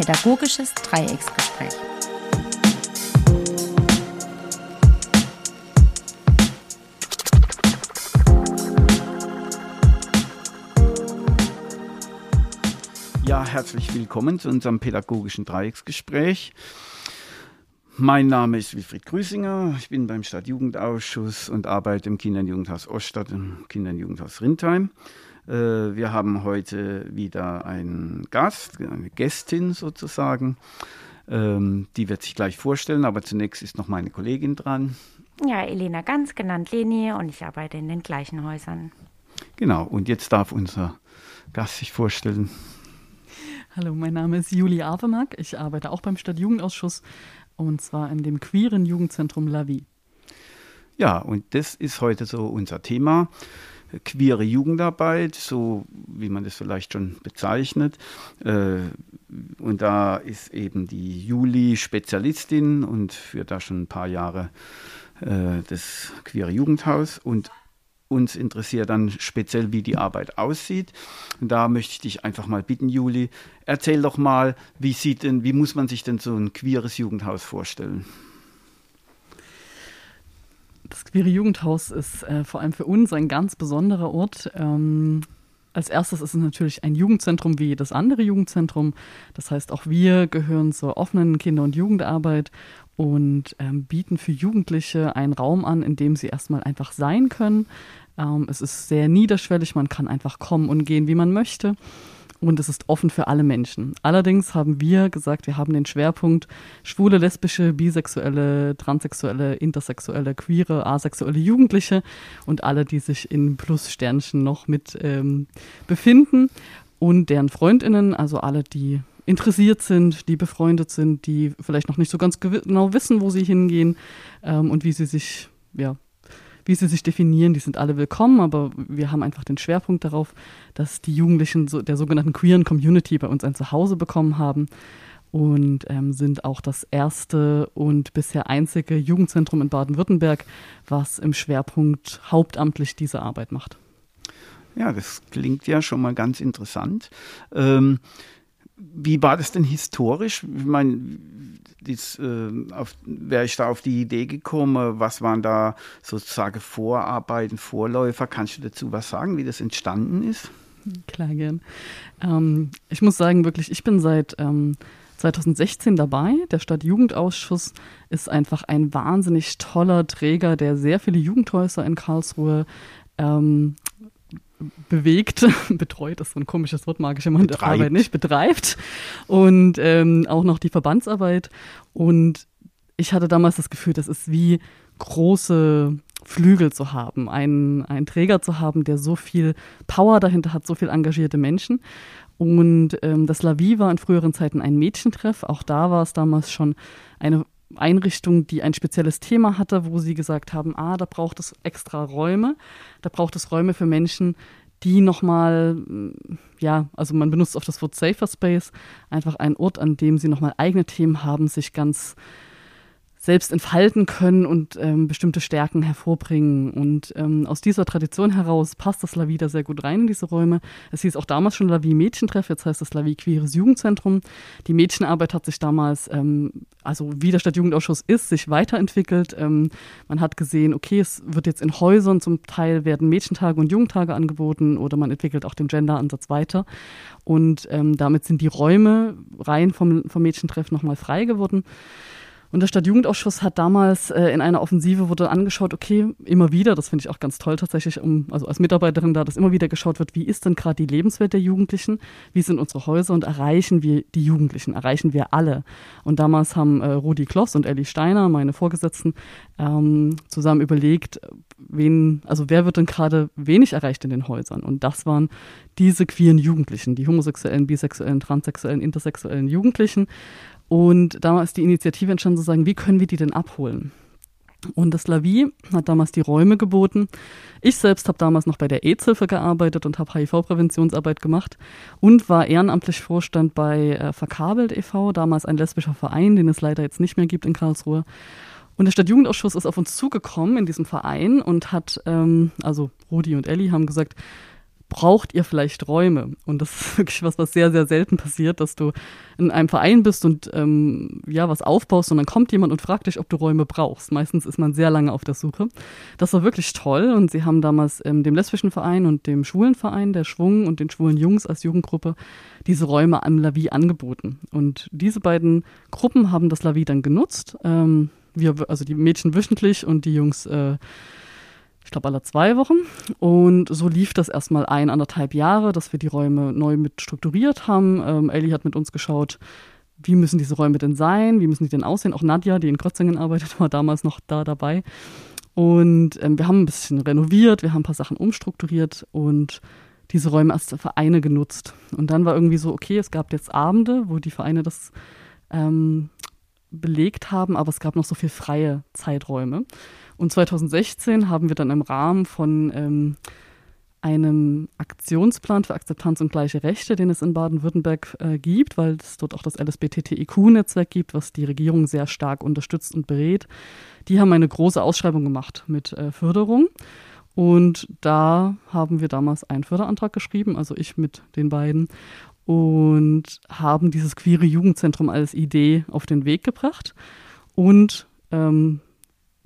Pädagogisches Dreiecksgespräch. Ja, herzlich willkommen zu unserem pädagogischen Dreiecksgespräch. Mein Name ist Wilfried Grüßinger. Ich bin beim Stadtjugendausschuss und arbeite im Kinder- und Jugendhaus Oststadt und im Kinder- und Jugendhaus Rindheim. Äh, wir haben heute wieder einen Gast, eine Gästin sozusagen. Ähm, die wird sich gleich vorstellen, aber zunächst ist noch meine Kollegin dran. Ja, Elena Ganz, genannt Leni, und ich arbeite in den gleichen Häusern. Genau, und jetzt darf unser Gast sich vorstellen. Hallo, mein Name ist Julie Avemark. Ich arbeite auch beim Stadtjugendausschuss und zwar in dem queeren Jugendzentrum La Vie. Ja, und das ist heute so unser Thema queere Jugendarbeit, so wie man das vielleicht schon bezeichnet. Äh, und da ist eben die Juli Spezialistin und führt da schon ein paar Jahre äh, das queere Jugendhaus und uns interessiert dann speziell, wie die Arbeit aussieht. Und da möchte ich dich einfach mal bitten, Juli, erzähl doch mal, wie sieht denn, wie muss man sich denn so ein queeres Jugendhaus vorstellen? Das Queere Jugendhaus ist äh, vor allem für uns ein ganz besonderer Ort. Ähm, als erstes ist es natürlich ein Jugendzentrum wie jedes andere Jugendzentrum. Das heißt, auch wir gehören zur offenen Kinder- und Jugendarbeit und ähm, bieten für Jugendliche einen Raum an, in dem sie erstmal einfach sein können. Ähm, es ist sehr niederschwellig, man kann einfach kommen und gehen, wie man möchte und es ist offen für alle Menschen. Allerdings haben wir gesagt, wir haben den Schwerpunkt schwule, lesbische, bisexuelle, transsexuelle, intersexuelle, queere, asexuelle Jugendliche und alle, die sich in Plus-Sternchen noch mit ähm, befinden und deren Freundinnen, also alle, die interessiert sind, die befreundet sind, die vielleicht noch nicht so ganz genau wissen, wo sie hingehen ähm, und wie sie sich ja, wie sie sich definieren, die sind alle willkommen, aber wir haben einfach den Schwerpunkt darauf, dass die Jugendlichen so, der sogenannten queeren Community bei uns ein Zuhause bekommen haben und ähm, sind auch das erste und bisher einzige Jugendzentrum in Baden-Württemberg, was im Schwerpunkt hauptamtlich diese Arbeit macht. Ja, das klingt ja schon mal ganz interessant. Ähm, wie war das denn historisch? Ich meine, dies, äh, wäre ich da auf die Idee gekommen? Was waren da sozusagen Vorarbeiten, Vorläufer? Kannst du dazu was sagen, wie das entstanden ist? Klar, gern. Ähm, ich muss sagen, wirklich, ich bin seit ähm, 2016 dabei. Der Stadtjugendausschuss ist einfach ein wahnsinnig toller Träger, der sehr viele Jugendhäuser in Karlsruhe ähm, bewegt, betreut ist so ein komisches Wort, mag ich immer in der Arbeit nicht, betreibt und ähm, auch noch die Verbandsarbeit. Und ich hatte damals das Gefühl, das ist wie große Flügel zu haben, einen, einen Träger zu haben, der so viel Power dahinter hat, so viel engagierte Menschen. Und ähm, das Lavi war in früheren Zeiten ein Mädchentreff. Auch da war es damals schon eine Einrichtung, die ein spezielles Thema hatte, wo sie gesagt haben, ah, da braucht es extra Räume, da braucht es Räume für Menschen, die nochmal, ja, also man benutzt oft das Wort Safer Space, einfach ein Ort, an dem sie nochmal eigene Themen haben, sich ganz selbst entfalten können und ähm, bestimmte Stärken hervorbringen. Und ähm, aus dieser Tradition heraus passt das Lavi da sehr gut rein in diese Räume. Es hieß auch damals schon Lavi Mädchentreff, jetzt heißt es Lavi Queeres Jugendzentrum. Die Mädchenarbeit hat sich damals, ähm, also wie der Stadtjugendausschuss ist, sich weiterentwickelt. Ähm, man hat gesehen, okay, es wird jetzt in Häusern zum Teil werden Mädchentage und Jugendtage angeboten oder man entwickelt auch den Gender-Ansatz weiter. Und ähm, damit sind die Räume rein vom, vom Mädchentreff nochmal frei geworden. Und der Stadtjugendausschuss hat damals äh, in einer Offensive wurde angeschaut, okay, immer wieder, das finde ich auch ganz toll tatsächlich, um, also als Mitarbeiterin da, dass immer wieder geschaut wird, wie ist denn gerade die Lebenswelt der Jugendlichen, wie sind unsere Häuser und erreichen wir die Jugendlichen, erreichen wir alle. Und damals haben äh, Rudi Kloss und Elli Steiner, meine Vorgesetzten, ähm, zusammen überlegt, wen, also wer wird denn gerade wenig erreicht in den Häusern? Und das waren diese queeren Jugendlichen, die homosexuellen, bisexuellen, transsexuellen, intersexuellen Jugendlichen. Und damals ist die Initiative entstanden zu sagen, wie können wir die denn abholen? Und das Lavi hat damals die Räume geboten. Ich selbst habe damals noch bei der AIDS-Hilfe gearbeitet und habe HIV-Präventionsarbeit gemacht und war ehrenamtlich Vorstand bei äh, Verkabelt e.V., damals ein lesbischer Verein, den es leider jetzt nicht mehr gibt in Karlsruhe. Und der Stadtjugendausschuss ist auf uns zugekommen in diesem Verein und hat, ähm, also Rudi und Elli haben gesagt, braucht ihr vielleicht Räume? Und das ist wirklich was, was sehr, sehr selten passiert, dass du in einem Verein bist und ähm, ja, was aufbaust und dann kommt jemand und fragt dich, ob du Räume brauchst. Meistens ist man sehr lange auf der Suche. Das war wirklich toll und sie haben damals ähm, dem lesbischen Verein und dem schwulen Verein, der Schwung und den schwulen Jungs als Jugendgruppe diese Räume am Lavi angeboten. Und diese beiden Gruppen haben das Lavi dann genutzt. Ähm, wir, also die Mädchen wöchentlich und die Jungs äh, ich glaube, alle zwei Wochen. Und so lief das erstmal ein, anderthalb Jahre, dass wir die Räume neu mit strukturiert haben. Ähm, Ellie hat mit uns geschaut, wie müssen diese Räume denn sein, wie müssen die denn aussehen. Auch Nadja, die in Krötzingen arbeitet, war damals noch da dabei. Und ähm, wir haben ein bisschen renoviert, wir haben ein paar Sachen umstrukturiert und diese Räume als Vereine genutzt. Und dann war irgendwie so, okay, es gab jetzt Abende, wo die Vereine das ähm, belegt haben, aber es gab noch so viel freie Zeiträume. Und 2016 haben wir dann im Rahmen von ähm, einem Aktionsplan für Akzeptanz und gleiche Rechte, den es in Baden-Württemberg äh, gibt, weil es dort auch das LSBTTIQ-Netzwerk gibt, was die Regierung sehr stark unterstützt und berät. Die haben eine große Ausschreibung gemacht mit äh, Förderung. Und da haben wir damals einen Förderantrag geschrieben, also ich mit den beiden, und haben dieses queere Jugendzentrum als Idee auf den Weg gebracht. Und ähm,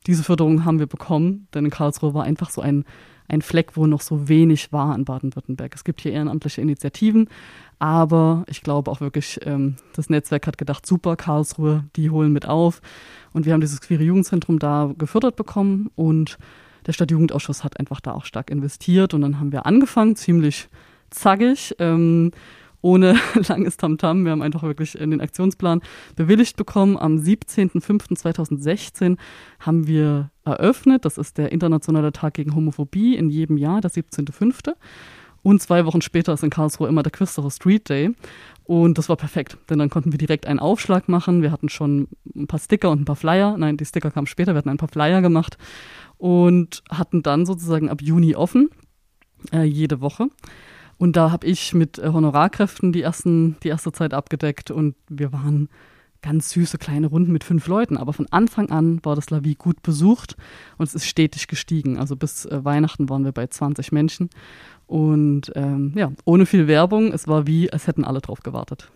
diese Förderung haben wir bekommen, denn in Karlsruhe war einfach so ein, ein Fleck, wo noch so wenig war in Baden-Württemberg. Es gibt hier ehrenamtliche Initiativen, aber ich glaube auch wirklich, ähm, das Netzwerk hat gedacht, super, Karlsruhe, die holen mit auf. Und wir haben dieses queere Jugendzentrum da gefördert bekommen und der Stadtjugendausschuss hat einfach da auch stark investiert und dann haben wir angefangen, ziemlich zackig. Ähm, ohne langes Tamtam. Wir haben einfach wirklich den Aktionsplan bewilligt bekommen. Am 17.05.2016 haben wir eröffnet. Das ist der Internationale Tag gegen Homophobie in jedem Jahr, der 17.05. Und zwei Wochen später ist in Karlsruhe immer der Quisterer Street Day. Und das war perfekt, denn dann konnten wir direkt einen Aufschlag machen. Wir hatten schon ein paar Sticker und ein paar Flyer. Nein, die Sticker kamen später. Wir hatten ein paar Flyer gemacht und hatten dann sozusagen ab Juni offen, äh, jede Woche. Und da habe ich mit äh, Honorarkräften die, ersten, die erste Zeit abgedeckt und wir waren ganz süße kleine Runden mit fünf Leuten. Aber von Anfang an war das Lavi gut besucht und es ist stetig gestiegen. Also bis äh, Weihnachten waren wir bei 20 Menschen. Und ähm, ja, ohne viel Werbung. Es war wie, als hätten alle drauf gewartet.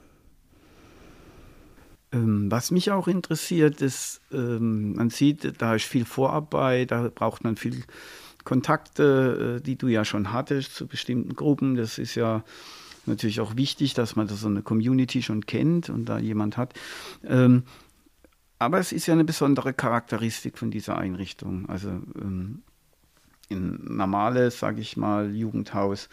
Ähm, was mich auch interessiert, ist, ähm, man sieht, da ist viel Vorarbeit, da braucht man viel Kontakte, äh, die du ja schon hattest zu bestimmten Gruppen. Das ist ja natürlich auch wichtig, dass man so eine Community schon kennt und da jemand hat. Ähm, aber es ist ja eine besondere Charakteristik von dieser Einrichtung. Also ähm, ein normales, sage ich mal, Jugendhaus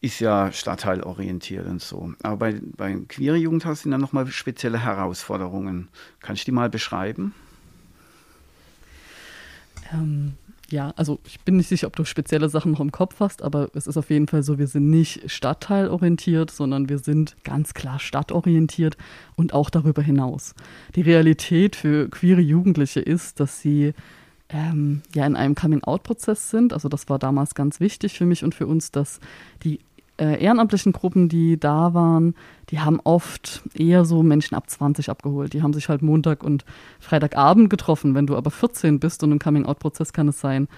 ist ja stadtteilorientiert und so. Aber bei, beim queere Jugendhaus sind dann nochmal spezielle Herausforderungen. Kannst du die mal beschreiben? Ähm, ja, also ich bin nicht sicher, ob du spezielle Sachen noch im Kopf hast, aber es ist auf jeden Fall so, wir sind nicht stadtteilorientiert, sondern wir sind ganz klar stadtorientiert und auch darüber hinaus. Die Realität für queere Jugendliche ist, dass sie ähm, ja in einem Coming-out-Prozess sind. Also das war damals ganz wichtig für mich und für uns, dass die äh, ehrenamtlichen Gruppen, die da waren, die haben oft eher so Menschen ab 20 abgeholt. Die haben sich halt Montag und Freitagabend getroffen. Wenn du aber 14 bist und im Coming-out-Prozess kann es sein,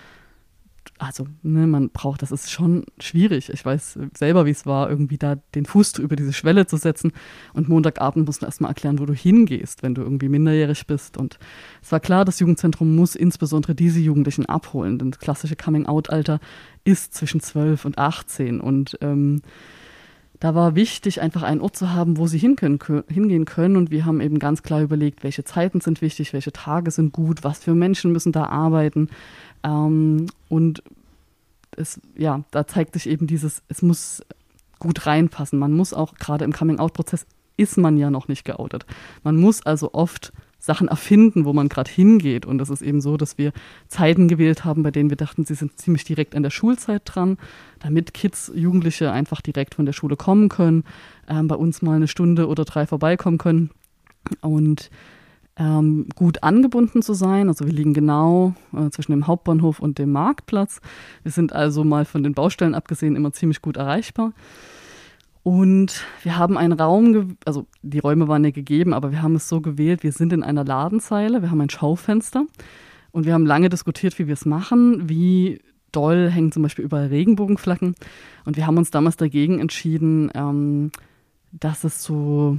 also ne, man braucht, das ist schon schwierig. Ich weiß selber, wie es war, irgendwie da den Fuß über diese Schwelle zu setzen. Und Montagabend musst du erstmal erklären, wo du hingehst, wenn du irgendwie minderjährig bist. Und es war klar, das Jugendzentrum muss insbesondere diese Jugendlichen abholen. Denn das klassische Coming-out-Alter ist zwischen 12 und 18. Und ähm, da war wichtig, einfach einen Ort zu haben, wo sie hingehen können. Und wir haben eben ganz klar überlegt, welche Zeiten sind wichtig, welche Tage sind gut, was für Menschen müssen da arbeiten. Ähm, und es, ja, da zeigt sich eben dieses, es muss gut reinpassen. Man muss auch, gerade im Coming-out-Prozess ist man ja noch nicht geoutet. Man muss also oft Sachen erfinden, wo man gerade hingeht. Und es ist eben so, dass wir Zeiten gewählt haben, bei denen wir dachten, sie sind ziemlich direkt an der Schulzeit dran, damit Kids, Jugendliche einfach direkt von der Schule kommen können, ähm, bei uns mal eine Stunde oder drei vorbeikommen können. Und ähm, gut angebunden zu sein. Also wir liegen genau äh, zwischen dem Hauptbahnhof und dem Marktplatz. Wir sind also mal von den Baustellen abgesehen immer ziemlich gut erreichbar. Und wir haben einen Raum, also die Räume waren ja gegeben, aber wir haben es so gewählt, wir sind in einer Ladenzeile, wir haben ein Schaufenster und wir haben lange diskutiert, wie wir es machen, wie doll hängen zum Beispiel überall Regenbogenflaggen. Und wir haben uns damals dagegen entschieden, ähm, dass es so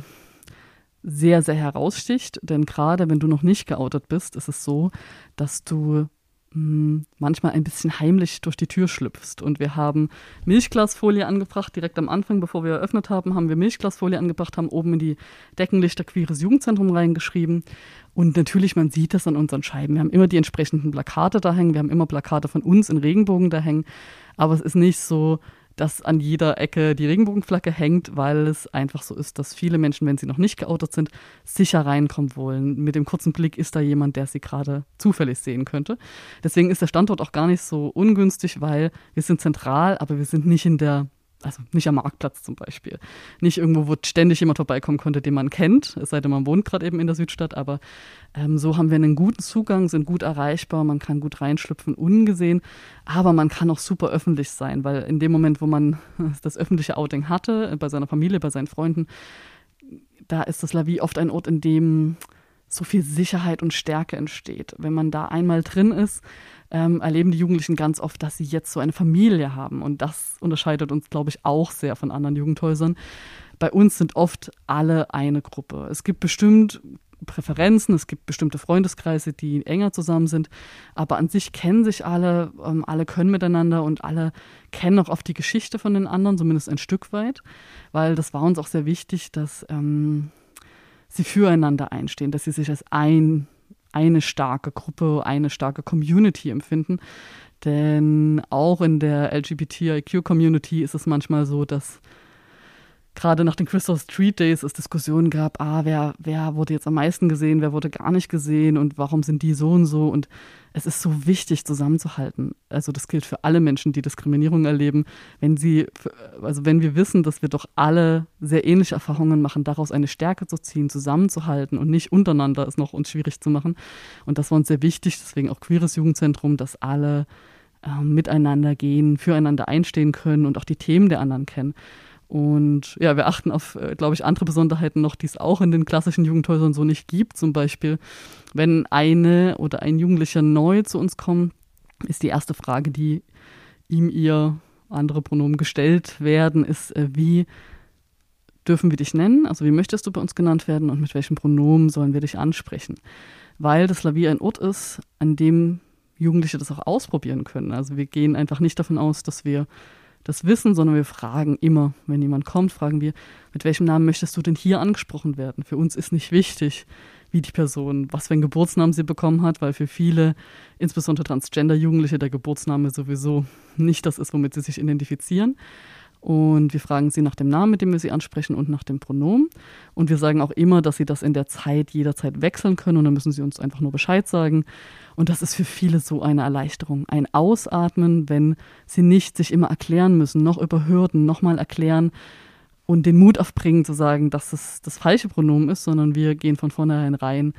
sehr, sehr heraussticht. Denn gerade wenn du noch nicht geoutet bist, ist es so, dass du manchmal ein bisschen heimlich durch die Tür schlüpfst. Und wir haben Milchglasfolie angebracht, direkt am Anfang, bevor wir eröffnet haben, haben wir Milchglasfolie angebracht, haben oben in die Deckenlichter Queeres Jugendzentrum reingeschrieben. Und natürlich, man sieht das an unseren Scheiben. Wir haben immer die entsprechenden Plakate da hängen, wir haben immer Plakate von uns in Regenbogen da hängen. Aber es ist nicht so, dass an jeder Ecke die Regenbogenflagge hängt, weil es einfach so ist, dass viele Menschen, wenn sie noch nicht geoutet sind, sicher reinkommen wollen. Mit dem kurzen Blick ist da jemand, der sie gerade zufällig sehen könnte. Deswegen ist der Standort auch gar nicht so ungünstig, weil wir sind zentral, aber wir sind nicht in der also nicht am Marktplatz zum Beispiel. Nicht irgendwo, wo ständig jemand vorbeikommen konnte, den man kennt, es sei denn, man wohnt gerade eben in der Südstadt, aber ähm, so haben wir einen guten Zugang, sind gut erreichbar, man kann gut reinschlüpfen, ungesehen, aber man kann auch super öffentlich sein, weil in dem Moment, wo man das öffentliche Outing hatte, bei seiner Familie, bei seinen Freunden, da ist das Lavie oft ein Ort, in dem so viel Sicherheit und Stärke entsteht. Wenn man da einmal drin ist, ähm, erleben die Jugendlichen ganz oft, dass sie jetzt so eine Familie haben. Und das unterscheidet uns, glaube ich, auch sehr von anderen Jugendhäusern. Bei uns sind oft alle eine Gruppe. Es gibt bestimmt Präferenzen, es gibt bestimmte Freundeskreise, die enger zusammen sind, aber an sich kennen sich alle, ähm, alle können miteinander und alle kennen auch oft die Geschichte von den anderen, zumindest ein Stück weit, weil das war uns auch sehr wichtig, dass ähm, sie füreinander einstehen, dass sie sich als ein eine starke Gruppe, eine starke Community empfinden. Denn auch in der LGBTIQ-Community ist es manchmal so, dass gerade nach den Crystal Street Days es Diskussionen gab, ah, wer, wer wurde jetzt am meisten gesehen, wer wurde gar nicht gesehen und warum sind die so und so. Und es ist so wichtig, zusammenzuhalten. Also das gilt für alle Menschen, die Diskriminierung erleben. Wenn sie, also wenn wir wissen, dass wir doch alle sehr ähnliche Erfahrungen machen, daraus eine Stärke zu ziehen, zusammenzuhalten und nicht untereinander es noch uns schwierig zu machen. Und das war uns sehr wichtig, deswegen auch Queeres Jugendzentrum, dass alle äh, miteinander gehen, füreinander einstehen können und auch die Themen der anderen kennen. Und ja, wir achten auf, äh, glaube ich, andere Besonderheiten noch, die es auch in den klassischen Jugendhäusern so nicht gibt. Zum Beispiel, wenn eine oder ein Jugendlicher neu zu uns kommt, ist die erste Frage, die ihm ihr andere Pronomen gestellt werden, ist, äh, wie dürfen wir dich nennen? Also wie möchtest du bei uns genannt werden und mit welchem Pronomen sollen wir dich ansprechen? Weil das Lavier ein Ort ist, an dem Jugendliche das auch ausprobieren können. Also wir gehen einfach nicht davon aus, dass wir das wissen, sondern wir fragen immer, wenn jemand kommt, fragen wir, mit welchem Namen möchtest du denn hier angesprochen werden? Für uns ist nicht wichtig, wie die Person, was für einen Geburtsnamen sie bekommen hat, weil für viele, insbesondere Transgender-Jugendliche, der Geburtsname sowieso nicht das ist, womit sie sich identifizieren. Und wir fragen sie nach dem Namen, mit dem wir sie ansprechen und nach dem Pronomen. Und wir sagen auch immer, dass sie das in der Zeit jederzeit wechseln können und dann müssen sie uns einfach nur Bescheid sagen. Und das ist für viele so eine Erleichterung. Ein Ausatmen, wenn sie nicht sich immer erklären müssen, noch über Hürden, nochmal erklären und den Mut aufbringen zu sagen, dass es das falsche Pronomen ist, sondern wir gehen von vornherein rein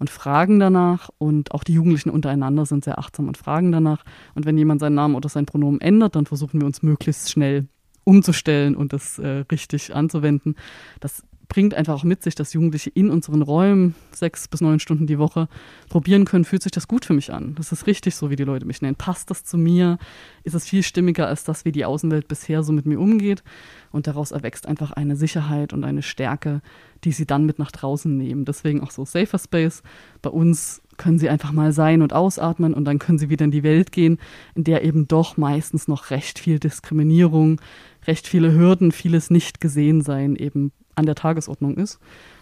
und fragen danach und auch die Jugendlichen untereinander sind sehr achtsam und fragen danach. Und wenn jemand seinen Namen oder sein Pronomen ändert, dann versuchen wir uns möglichst schnell umzustellen und das äh, richtig anzuwenden. Das bringt einfach auch mit sich, dass Jugendliche in unseren Räumen sechs bis neun Stunden die Woche probieren können, fühlt sich das gut für mich an. Das ist richtig so, wie die Leute mich nennen. Passt das zu mir? Ist es viel stimmiger als das, wie die Außenwelt bisher so mit mir umgeht? Und daraus erwächst einfach eine Sicherheit und eine Stärke, die sie dann mit nach draußen nehmen. Deswegen auch so Safer Space. Bei uns können sie einfach mal sein und ausatmen und dann können sie wieder in die Welt gehen, in der eben doch meistens noch recht viel Diskriminierung, recht viele Hürden, vieles nicht gesehen sein eben an der Tagesordnung ist.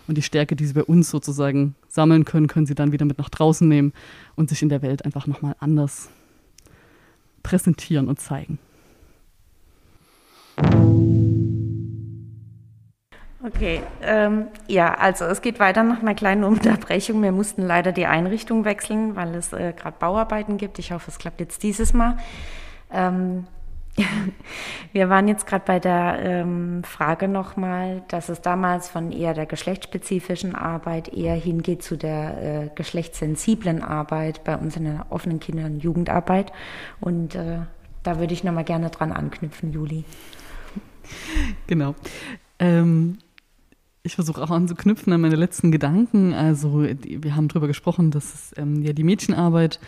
Und die Stärke, die sie bei uns sozusagen sammeln können, können sie dann wieder mit nach draußen nehmen und sich in der Welt einfach nochmal anders präsentieren und zeigen. Okay, ähm, ja, also es geht weiter nach einer kleinen Unterbrechung. Wir mussten leider die Einrichtung wechseln, weil es äh, gerade Bauarbeiten gibt. Ich hoffe, es klappt jetzt dieses Mal. Ähm, wir waren jetzt gerade bei der ähm, Frage nochmal, dass es damals von eher der geschlechtsspezifischen Arbeit eher hingeht zu der äh, geschlechtssensiblen Arbeit bei uns in der offenen Kinder- und Jugendarbeit. Und äh, da würde ich nochmal gerne dran anknüpfen, Juli. Genau. Ähm, ich versuche auch anzuknüpfen an meine letzten Gedanken. Also wir haben darüber gesprochen, dass es, ähm, ja die Mädchenarbeit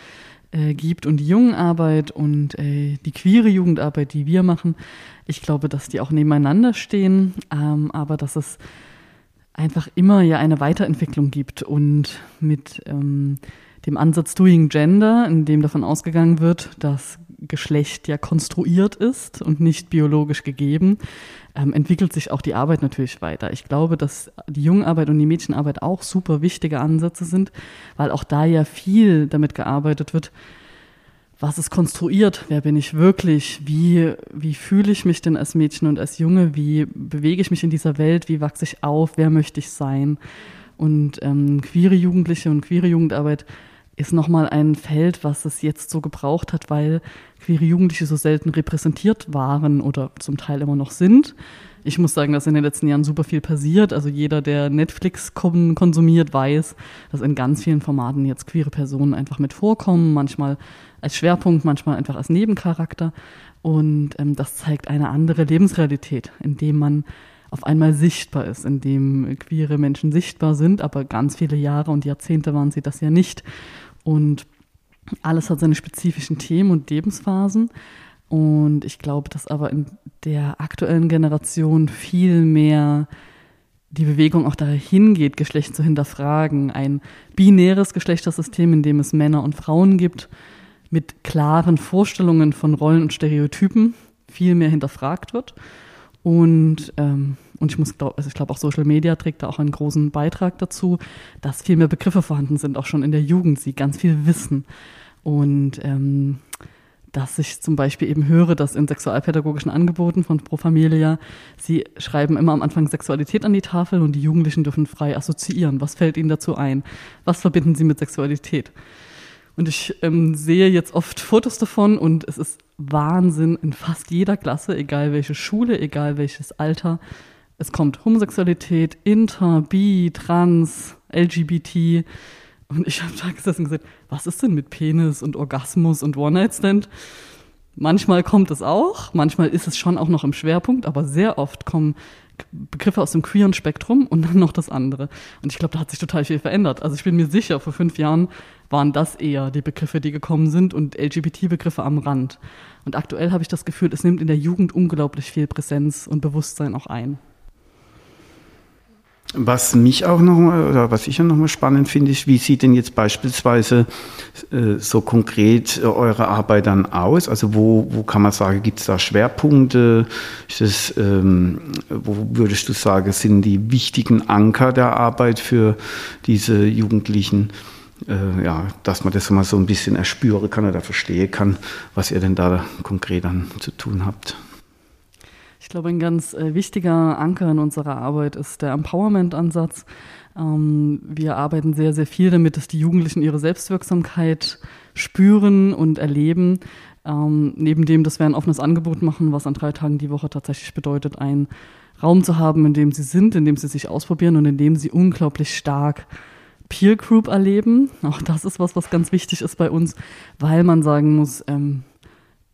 äh, gibt und die Jungenarbeit und äh, die queere Jugendarbeit, die wir machen. Ich glaube, dass die auch nebeneinander stehen, ähm, aber dass es einfach immer ja eine Weiterentwicklung gibt und mit ähm, dem Ansatz Doing Gender, in dem davon ausgegangen wird, dass Geschlecht ja konstruiert ist und nicht biologisch gegeben, ähm, entwickelt sich auch die Arbeit natürlich weiter. Ich glaube, dass die Jungenarbeit und die Mädchenarbeit auch super wichtige Ansätze sind, weil auch da ja viel damit gearbeitet wird, was ist konstruiert, wer bin ich wirklich, wie, wie fühle ich mich denn als Mädchen und als Junge, wie bewege ich mich in dieser Welt, wie wachse ich auf, wer möchte ich sein. Und ähm, queere Jugendliche und queere Jugendarbeit ist nochmal ein Feld, was es jetzt so gebraucht hat, weil queere Jugendliche so selten repräsentiert waren oder zum Teil immer noch sind. Ich muss sagen, dass in den letzten Jahren super viel passiert. Also jeder, der Netflix konsumiert, weiß, dass in ganz vielen Formaten jetzt queere Personen einfach mit vorkommen, manchmal als Schwerpunkt, manchmal einfach als Nebencharakter. Und ähm, das zeigt eine andere Lebensrealität, in dem man auf einmal sichtbar ist, in dem queere Menschen sichtbar sind, aber ganz viele Jahre und Jahrzehnte waren sie das ja nicht. Und alles hat seine spezifischen Themen und Lebensphasen. Und ich glaube, dass aber in der aktuellen Generation viel mehr die Bewegung auch dahin geht, Geschlecht zu hinterfragen. Ein binäres Geschlechtersystem, in dem es Männer und Frauen gibt, mit klaren Vorstellungen von Rollen und Stereotypen viel mehr hinterfragt wird. Und ähm, und ich muss glaub, also ich glaube auch Social Media trägt da auch einen großen Beitrag dazu, dass viel mehr Begriffe vorhanden sind, auch schon in der Jugend, sie ganz viel wissen. Und ähm, dass ich zum Beispiel eben höre, dass in sexualpädagogischen Angeboten von Pro Familia, sie schreiben immer am Anfang Sexualität an die Tafel und die Jugendlichen dürfen frei assoziieren. Was fällt ihnen dazu ein? Was verbinden sie mit Sexualität? Und ich ähm, sehe jetzt oft Fotos davon und es ist Wahnsinn in fast jeder Klasse, egal welche Schule, egal welches Alter, es kommt Homosexualität, Inter, Bi, Trans, LGBT. Und ich habe da gesessen und gesagt, was ist denn mit Penis und Orgasmus und One-Night-Stand? Manchmal kommt es auch, manchmal ist es schon auch noch im Schwerpunkt, aber sehr oft kommen Begriffe aus dem queeren Spektrum und dann noch das andere. Und ich glaube, da hat sich total viel verändert. Also ich bin mir sicher, vor fünf Jahren waren das eher die Begriffe, die gekommen sind und LGBT-Begriffe am Rand. Und aktuell habe ich das Gefühl, es nimmt in der Jugend unglaublich viel Präsenz und Bewusstsein auch ein. Was mich auch noch oder was ich ja noch mal spannend finde, ist, wie sieht denn jetzt beispielsweise äh, so konkret äh, eure Arbeit dann aus? Also wo, wo kann man sagen, gibt es da Schwerpunkte? Das, ähm, wo würdest du sagen, sind die wichtigen Anker der Arbeit für diese Jugendlichen? Äh, ja, dass man das mal so ein bisschen erspüren kann oder verstehen kann, was ihr denn da konkret dann zu tun habt. Ich glaube, ein ganz äh, wichtiger Anker in unserer Arbeit ist der Empowerment-Ansatz. Ähm, wir arbeiten sehr, sehr viel damit, dass die Jugendlichen ihre Selbstwirksamkeit spüren und erleben. Ähm, neben dem, dass wir ein offenes Angebot machen, was an drei Tagen die Woche tatsächlich bedeutet, einen Raum zu haben, in dem sie sind, in dem sie sich ausprobieren und in dem sie unglaublich stark Peer Group erleben. Auch das ist was, was ganz wichtig ist bei uns, weil man sagen muss, ähm,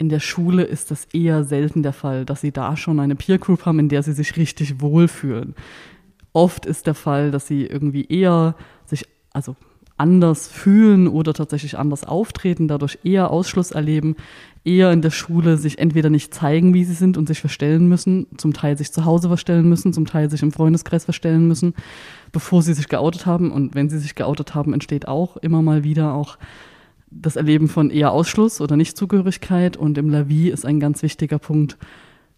in der Schule ist das eher selten der Fall, dass sie da schon eine Peer Group haben, in der sie sich richtig wohlfühlen. Oft ist der Fall, dass sie irgendwie eher sich, also anders fühlen oder tatsächlich anders auftreten, dadurch eher Ausschluss erleben, eher in der Schule sich entweder nicht zeigen, wie sie sind und sich verstellen müssen, zum Teil sich zu Hause verstellen müssen, zum Teil sich im Freundeskreis verstellen müssen, bevor sie sich geoutet haben. Und wenn sie sich geoutet haben, entsteht auch immer mal wieder auch das Erleben von eher Ausschluss oder Nichtzugehörigkeit. Und im Lavi ist ein ganz wichtiger Punkt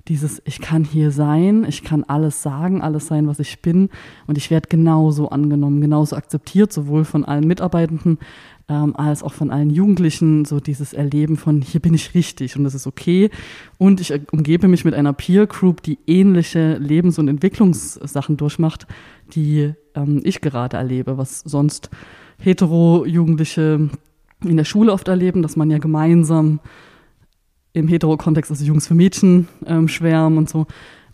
dieses ich kann hier sein, ich kann alles sagen, alles sein, was ich bin. Und ich werde genauso angenommen, genauso akzeptiert, sowohl von allen Mitarbeitenden ähm, als auch von allen Jugendlichen, so dieses Erleben von hier bin ich richtig und das ist okay. Und ich umgebe mich mit einer Peer Group, die ähnliche Lebens- und Entwicklungssachen durchmacht, die ähm, ich gerade erlebe, was sonst hetero Jugendliche in der Schule oft erleben, dass man ja gemeinsam im Hetero-Kontext, also Jungs für Mädchen ähm, schwärmen und so.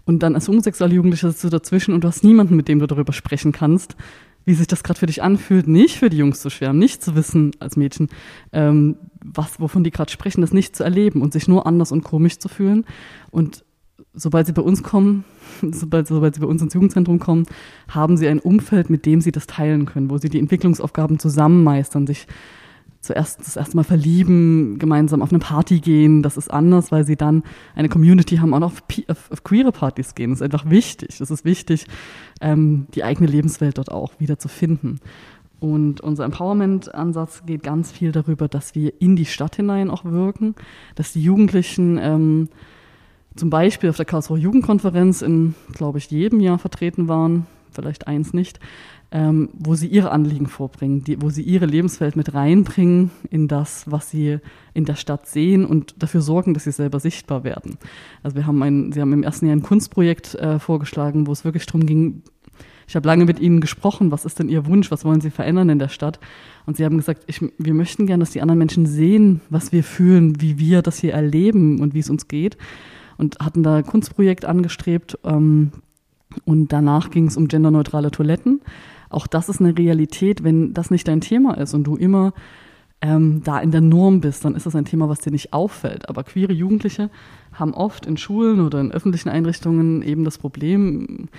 Und dann als homosexuelle Jugendliche sitzt du dazwischen und du hast niemanden, mit dem du darüber sprechen kannst, wie sich das gerade für dich anfühlt, nicht für die Jungs zu schwärmen, nicht zu wissen als Mädchen, ähm, was, wovon die gerade sprechen, das nicht zu erleben und sich nur anders und komisch zu fühlen. Und sobald sie bei uns kommen, sobald, sobald sie bei uns ins Jugendzentrum kommen, haben sie ein Umfeld, mit dem sie das teilen können, wo sie die Entwicklungsaufgaben zusammen meistern, sich zuerst das erste Mal verlieben, gemeinsam auf eine Party gehen. Das ist anders, weil sie dann eine Community haben und auch auf, auf, auf queere Partys gehen. Das ist einfach wichtig. Es ist wichtig, ähm, die eigene Lebenswelt dort auch wieder zu finden. Und unser Empowerment-Ansatz geht ganz viel darüber, dass wir in die Stadt hinein auch wirken, dass die Jugendlichen ähm, zum Beispiel auf der Karlsruher Jugendkonferenz in, glaube ich, jedem Jahr vertreten waren, vielleicht eins nicht, ähm, wo sie ihre Anliegen vorbringen, die, wo sie ihre Lebenswelt mit reinbringen in das, was sie in der Stadt sehen und dafür sorgen, dass sie selber sichtbar werden. Also wir haben ein, sie haben im ersten Jahr ein Kunstprojekt äh, vorgeschlagen, wo es wirklich darum ging, ich habe lange mit ihnen gesprochen, was ist denn ihr Wunsch, was wollen sie verändern in der Stadt? Und sie haben gesagt, ich, wir möchten gerne, dass die anderen Menschen sehen, was wir fühlen, wie wir das hier erleben und wie es uns geht. Und hatten da ein Kunstprojekt angestrebt. Ähm, und danach ging es um genderneutrale Toiletten. Auch das ist eine Realität, wenn das nicht dein Thema ist und du immer ähm, da in der Norm bist, dann ist das ein Thema, was dir nicht auffällt. Aber queere Jugendliche haben oft in Schulen oder in öffentlichen Einrichtungen eben das Problem,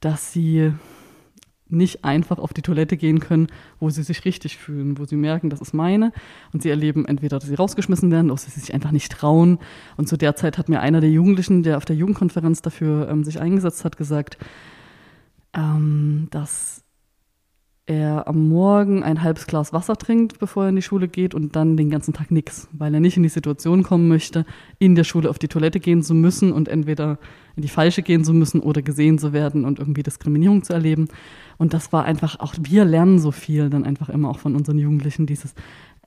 dass sie nicht einfach auf die Toilette gehen können, wo sie sich richtig fühlen, wo sie merken, das ist meine. Und sie erleben entweder, dass sie rausgeschmissen werden oder sie sich einfach nicht trauen. Und zu der Zeit hat mir einer der Jugendlichen, der auf der Jugendkonferenz dafür ähm, sich eingesetzt hat, gesagt, ähm, dass er am Morgen ein halbes Glas Wasser trinkt, bevor er in die Schule geht und dann den ganzen Tag nichts, weil er nicht in die Situation kommen möchte, in der Schule auf die Toilette gehen zu müssen und entweder in die falsche gehen zu müssen oder gesehen zu werden und irgendwie Diskriminierung zu erleben. Und das war einfach auch, wir lernen so viel dann einfach immer auch von unseren Jugendlichen, dieses,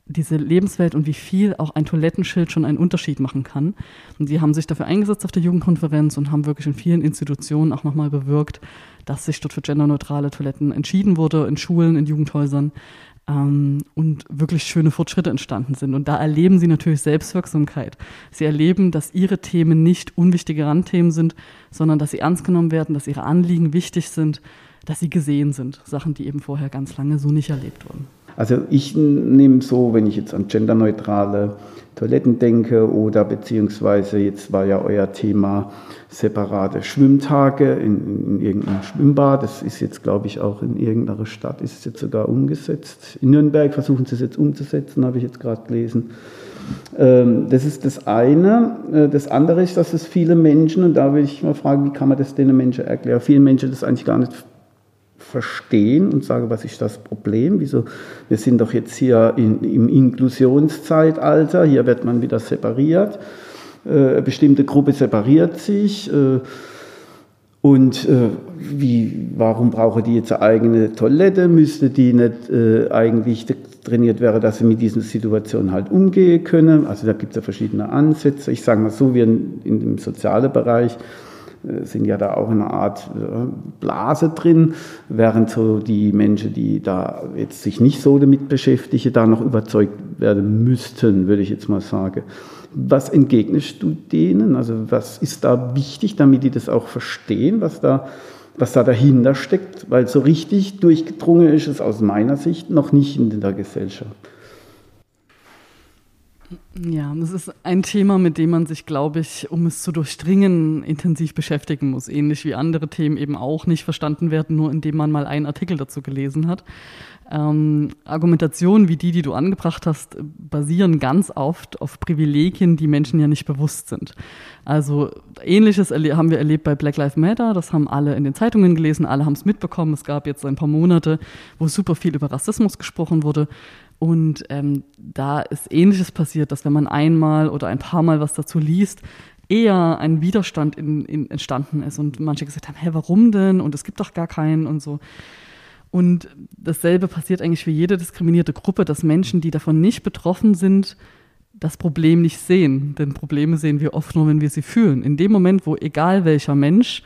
diese Lebenswelt und wie viel auch ein Toilettenschild schon einen Unterschied machen kann. Und sie haben sich dafür eingesetzt auf der Jugendkonferenz und haben wirklich in vielen Institutionen auch nochmal bewirkt, dass sich dort für genderneutrale Toiletten entschieden wurde, in Schulen, in Jugendhäusern ähm, und wirklich schöne Fortschritte entstanden sind. Und da erleben sie natürlich Selbstwirksamkeit. Sie erleben, dass ihre Themen nicht unwichtige Randthemen sind, sondern dass sie ernst genommen werden, dass ihre Anliegen wichtig sind, dass sie gesehen sind. Sachen, die eben vorher ganz lange so nicht erlebt wurden. Also ich nehme so, wenn ich jetzt an genderneutrale Toiletten denke oder beziehungsweise jetzt war ja euer Thema separate Schwimmtage in, in irgendeinem Schwimmbad. Das ist jetzt, glaube ich, auch in irgendeiner Stadt, ist es jetzt sogar umgesetzt. In Nürnberg versuchen sie es jetzt umzusetzen, habe ich jetzt gerade gelesen. Ähm, das ist das eine. Äh, das andere ist, dass es viele Menschen, und da will ich mal fragen, wie kann man das den Menschen erklären? Vielen Menschen das eigentlich gar nicht verstehen und sagen, was ist das Problem? Wieso? Wir sind doch jetzt hier in, im Inklusionszeitalter, hier wird man wieder separiert, äh, eine bestimmte Gruppe separiert sich. Äh, und äh, wie, warum brauche die jetzt eine eigene Toilette? Müsste die nicht äh, eigentlich trainiert werden, dass sie mit diesen Situationen halt umgehen können? Also da gibt es ja verschiedene Ansätze. Ich sage mal so, wir in, in dem sozialen Bereich äh, sind ja da auch in einer Art äh, Blase drin, während so die Menschen, die da jetzt sich nicht so damit beschäftigen, da noch überzeugt werden müssten, würde ich jetzt mal sagen. Was entgegnest du denen? Also was ist da wichtig, damit die das auch verstehen, was da, was da dahinter steckt? Weil so richtig durchgedrungen ist es aus meiner Sicht noch nicht in der Gesellschaft. Ja, das ist ein Thema, mit dem man sich, glaube ich, um es zu durchdringen, intensiv beschäftigen muss. Ähnlich wie andere Themen eben auch nicht verstanden werden, nur indem man mal einen Artikel dazu gelesen hat. Ähm, Argumentationen wie die, die du angebracht hast, basieren ganz oft auf Privilegien, die Menschen ja nicht bewusst sind. Also ähnliches haben wir erlebt bei Black Lives Matter, das haben alle in den Zeitungen gelesen, alle haben es mitbekommen. Es gab jetzt ein paar Monate, wo super viel über Rassismus gesprochen wurde. Und ähm, da ist Ähnliches passiert, dass wenn man einmal oder ein paar Mal was dazu liest, eher ein Widerstand in, in entstanden ist und manche gesagt haben, hä, warum denn? Und es gibt doch gar keinen und so. Und dasselbe passiert eigentlich für jede diskriminierte Gruppe, dass Menschen, die davon nicht betroffen sind, das Problem nicht sehen. Denn Probleme sehen wir oft nur, wenn wir sie fühlen. In dem Moment, wo egal welcher Mensch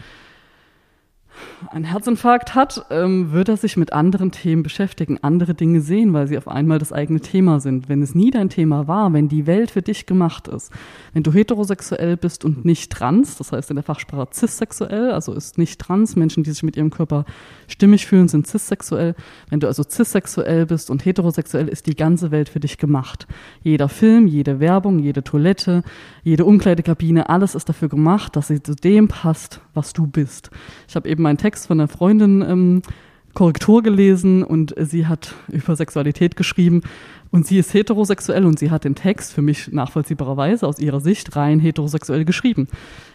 einen Herzinfarkt hat, ähm, wird er sich mit anderen Themen beschäftigen, andere Dinge sehen, weil sie auf einmal das eigene Thema sind. Wenn es nie dein Thema war, wenn die Welt für dich gemacht ist, wenn du heterosexuell bist und nicht trans, das heißt in der Fachsprache cissexuell, also ist nicht trans, Menschen, die sich mit ihrem Körper stimmig fühlen, sind cissexuell. Wenn du also cissexuell bist und heterosexuell, ist die ganze Welt für dich gemacht. Jeder Film, jede Werbung, jede Toilette, jede Umkleidekabine, alles ist dafür gemacht, dass sie zu dem passt, was du bist. Ich habe eben einen Text von einer Freundin ähm, Korrektur gelesen und sie hat über Sexualität geschrieben und sie ist heterosexuell und sie hat den Text für mich nachvollziehbarerweise aus ihrer Sicht rein heterosexuell geschrieben.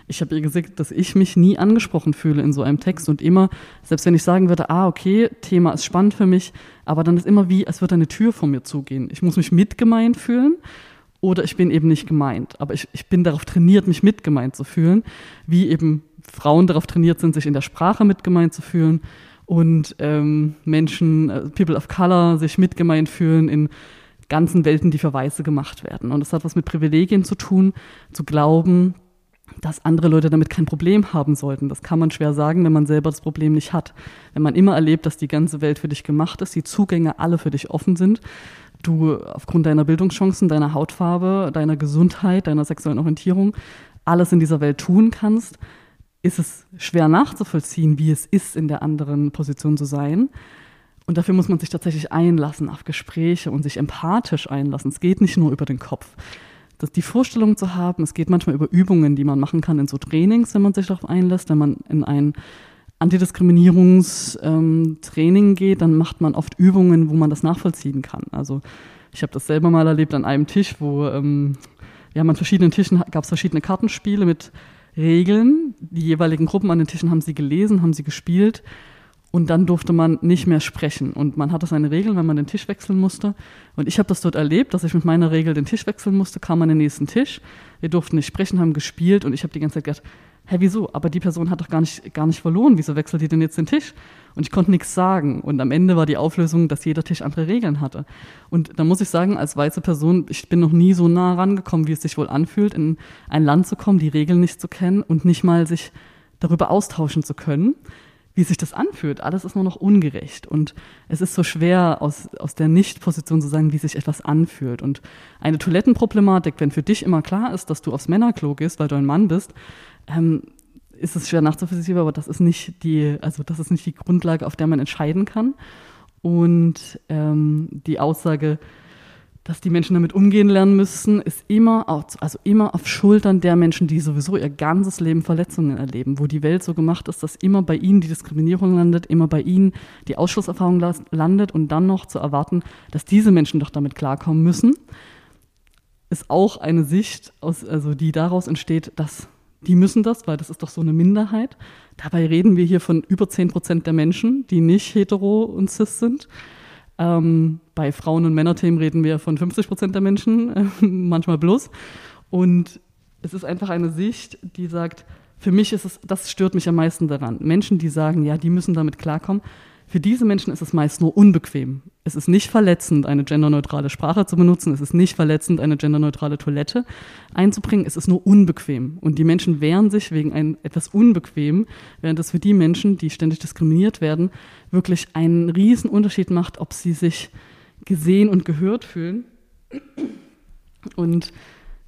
Ich habe ihr gesagt, dass ich mich nie angesprochen fühle in so einem Text und immer, selbst wenn ich sagen würde, ah, okay, Thema ist spannend für mich, aber dann ist immer wie, als würde eine Tür vor mir zugehen. Ich muss mich mitgemeint fühlen oder ich bin eben nicht gemeint. Aber ich, ich bin darauf trainiert, mich mitgemeint zu fühlen, wie eben Frauen darauf trainiert sind, sich in der Sprache mitgemeint zu fühlen und ähm, Menschen, äh, People of Color, sich mitgemeint fühlen in ganzen Welten, die für Weiße gemacht werden. Und das hat was mit Privilegien zu tun, zu glauben, dass andere Leute damit kein Problem haben sollten. Das kann man schwer sagen, wenn man selber das Problem nicht hat. Wenn man immer erlebt, dass die ganze Welt für dich gemacht ist, die Zugänge alle für dich offen sind, du aufgrund deiner Bildungschancen, deiner Hautfarbe, deiner Gesundheit, deiner sexuellen Orientierung alles in dieser Welt tun kannst, ist es schwer nachzuvollziehen, wie es ist, in der anderen Position zu sein. Und dafür muss man sich tatsächlich einlassen auf Gespräche und sich empathisch einlassen. Es geht nicht nur über den Kopf. Das, die Vorstellung zu haben, es geht manchmal über Übungen, die man machen kann in so Trainings, wenn man sich darauf einlässt, wenn man in ein Antidiskriminierungstraining ähm, geht, dann macht man oft Übungen, wo man das nachvollziehen kann. Also ich habe das selber mal erlebt an einem Tisch, wo ähm, haben an verschiedenen Tischen gab es verschiedene Kartenspiele mit Regeln. Die jeweiligen Gruppen an den Tischen haben sie gelesen, haben sie gespielt und dann durfte man nicht mehr sprechen. Und man hatte seine Regeln, wenn man den Tisch wechseln musste. Und ich habe das dort erlebt, dass ich mit meiner Regel den Tisch wechseln musste, kam an den nächsten Tisch. Wir durften nicht sprechen, haben gespielt und ich habe die ganze Zeit gedacht, hä, wieso? Aber die Person hat doch gar nicht, gar nicht verloren. Wieso wechselt die denn jetzt den Tisch? Und ich konnte nichts sagen. Und am Ende war die Auflösung, dass jeder Tisch andere Regeln hatte. Und da muss ich sagen, als weiße Person, ich bin noch nie so nah rangekommen, wie es sich wohl anfühlt, in ein Land zu kommen, die Regeln nicht zu kennen und nicht mal sich darüber austauschen zu können, wie sich das anfühlt. Alles ist nur noch ungerecht. Und es ist so schwer, aus, aus der Nicht-Position zu sagen, wie sich etwas anfühlt. Und eine Toilettenproblematik, wenn für dich immer klar ist, dass du aufs Männerklo gehst, weil du ein Mann bist, ähm, ist es schwer nachzuvollziehen, aber das ist nicht die, also das ist nicht die Grundlage, auf der man entscheiden kann. Und ähm, die Aussage, dass die Menschen damit umgehen lernen müssen, ist immer auf, also immer auf Schultern der Menschen, die sowieso ihr ganzes Leben Verletzungen erleben, wo die Welt so gemacht ist, dass immer bei ihnen die Diskriminierung landet, immer bei ihnen die Ausschlusserfahrung landet und dann noch zu erwarten, dass diese Menschen doch damit klarkommen müssen, ist auch eine Sicht, aus, also die daraus entsteht, dass die müssen das, weil das ist doch so eine Minderheit. Dabei reden wir hier von über 10 Prozent der Menschen, die nicht hetero und cis sind. Ähm, bei Frauen- und Männerthemen reden wir von 50 Prozent der Menschen, äh, manchmal plus. Und es ist einfach eine Sicht, die sagt, für mich ist es, das stört mich am meisten daran. Menschen, die sagen, ja, die müssen damit klarkommen, für diese Menschen ist es meist nur unbequem. Es ist nicht verletzend, eine genderneutrale Sprache zu benutzen. Es ist nicht verletzend, eine genderneutrale Toilette einzubringen. Es ist nur unbequem. Und die Menschen wehren sich wegen ein, etwas unbequem, während es für die Menschen, die ständig diskriminiert werden, wirklich einen riesen Unterschied macht, ob sie sich gesehen und gehört fühlen. Und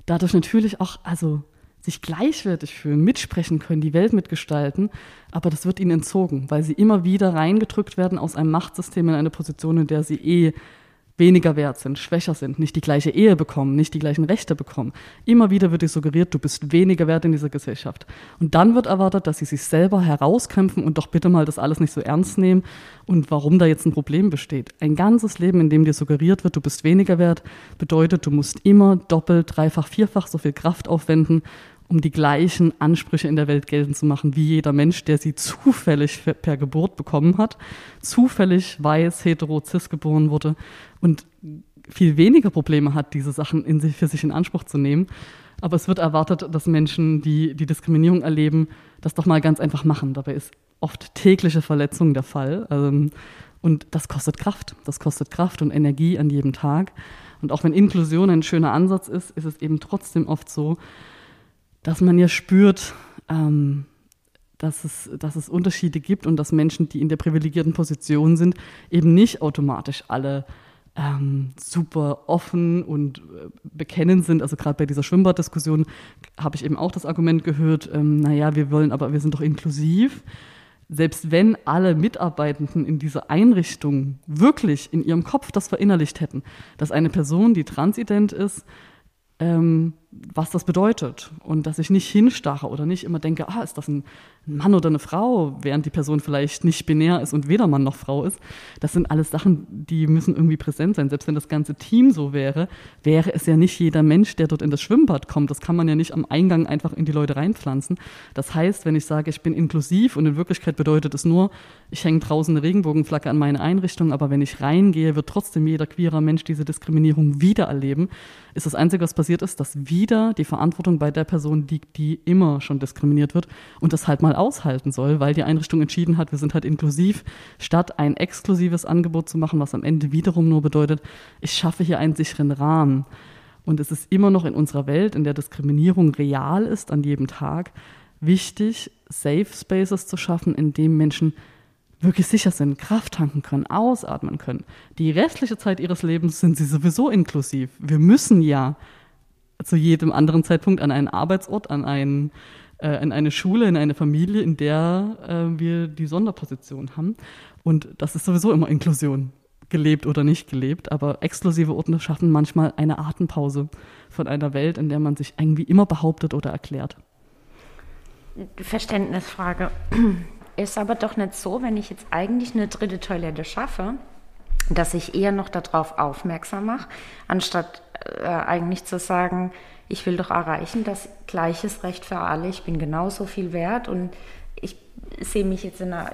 dadurch natürlich auch, also sich gleichwertig fühlen, mitsprechen können, die Welt mitgestalten, aber das wird ihnen entzogen, weil sie immer wieder reingedrückt werden aus einem Machtsystem in eine Position, in der sie eh weniger wert sind, schwächer sind, nicht die gleiche Ehe bekommen, nicht die gleichen Rechte bekommen. Immer wieder wird dir suggeriert, du bist weniger wert in dieser Gesellschaft. Und dann wird erwartet, dass sie sich selber herauskämpfen und doch bitte mal das alles nicht so ernst nehmen und warum da jetzt ein Problem besteht. Ein ganzes Leben, in dem dir suggeriert wird, du bist weniger wert, bedeutet, du musst immer doppelt, dreifach, vierfach so viel Kraft aufwenden, um die gleichen Ansprüche in der Welt geltend zu machen wie jeder Mensch, der sie zufällig per Geburt bekommen hat, zufällig weiß, hetero, cis geboren wurde und viel weniger Probleme hat, diese Sachen in sich, für sich in Anspruch zu nehmen. Aber es wird erwartet, dass Menschen, die die Diskriminierung erleben, das doch mal ganz einfach machen. Dabei ist oft tägliche Verletzung der Fall. Ähm, und das kostet Kraft. Das kostet Kraft und Energie an jedem Tag. Und auch wenn Inklusion ein schöner Ansatz ist, ist es eben trotzdem oft so, dass man ja spürt, ähm, dass, es, dass es Unterschiede gibt und dass Menschen, die in der privilegierten Position sind, eben nicht automatisch alle ähm, super offen und äh, bekennend sind. Also gerade bei dieser Schwimmbaddiskussion habe ich eben auch das Argument gehört, ähm, naja, wir wollen aber, wir sind doch inklusiv. Selbst wenn alle Mitarbeitenden in dieser Einrichtung wirklich in ihrem Kopf das verinnerlicht hätten, dass eine Person, die transident ist, ähm, was das bedeutet und dass ich nicht hinstarre oder nicht immer denke, ah, ist das ein Mann oder eine Frau, während die Person vielleicht nicht binär ist und weder Mann noch Frau ist. Das sind alles Sachen, die müssen irgendwie präsent sein. Selbst wenn das ganze Team so wäre, wäre es ja nicht jeder Mensch, der dort in das Schwimmbad kommt. Das kann man ja nicht am Eingang einfach in die Leute reinpflanzen. Das heißt, wenn ich sage, ich bin inklusiv und in Wirklichkeit bedeutet es nur, ich hänge draußen eine Regenbogenflagge an meine Einrichtung, aber wenn ich reingehe, wird trotzdem jeder queerer Mensch diese Diskriminierung wieder erleben, ist das Einzige, was passiert ist, dass wieder die Verantwortung bei der Person liegt, die immer schon diskriminiert wird und das halt mal aushalten soll, weil die Einrichtung entschieden hat, wir sind halt inklusiv, statt ein exklusives Angebot zu machen, was am Ende wiederum nur bedeutet, ich schaffe hier einen sicheren Rahmen. Und es ist immer noch in unserer Welt, in der Diskriminierung real ist an jedem Tag, wichtig, Safe Spaces zu schaffen, in dem Menschen wirklich sicher sind, Kraft tanken können, ausatmen können. Die restliche Zeit ihres Lebens sind sie sowieso inklusiv. Wir müssen ja zu jedem anderen Zeitpunkt an einen Arbeitsort, an, einen, äh, in eine Schule, in eine Familie, in der äh, wir die Sonderposition haben. Und das ist sowieso immer Inklusion, gelebt oder nicht gelebt. Aber exklusive Orte schaffen manchmal eine Atempause von einer Welt, in der man sich irgendwie immer behauptet oder erklärt. Verständnisfrage. Ist aber doch nicht so, wenn ich jetzt eigentlich eine dritte Toilette schaffe, dass ich eher noch darauf aufmerksam mache, anstatt äh, eigentlich zu sagen, ich will doch erreichen, dass gleiches Recht für alle, ich bin genauso viel wert und ich sehe mich jetzt in einer,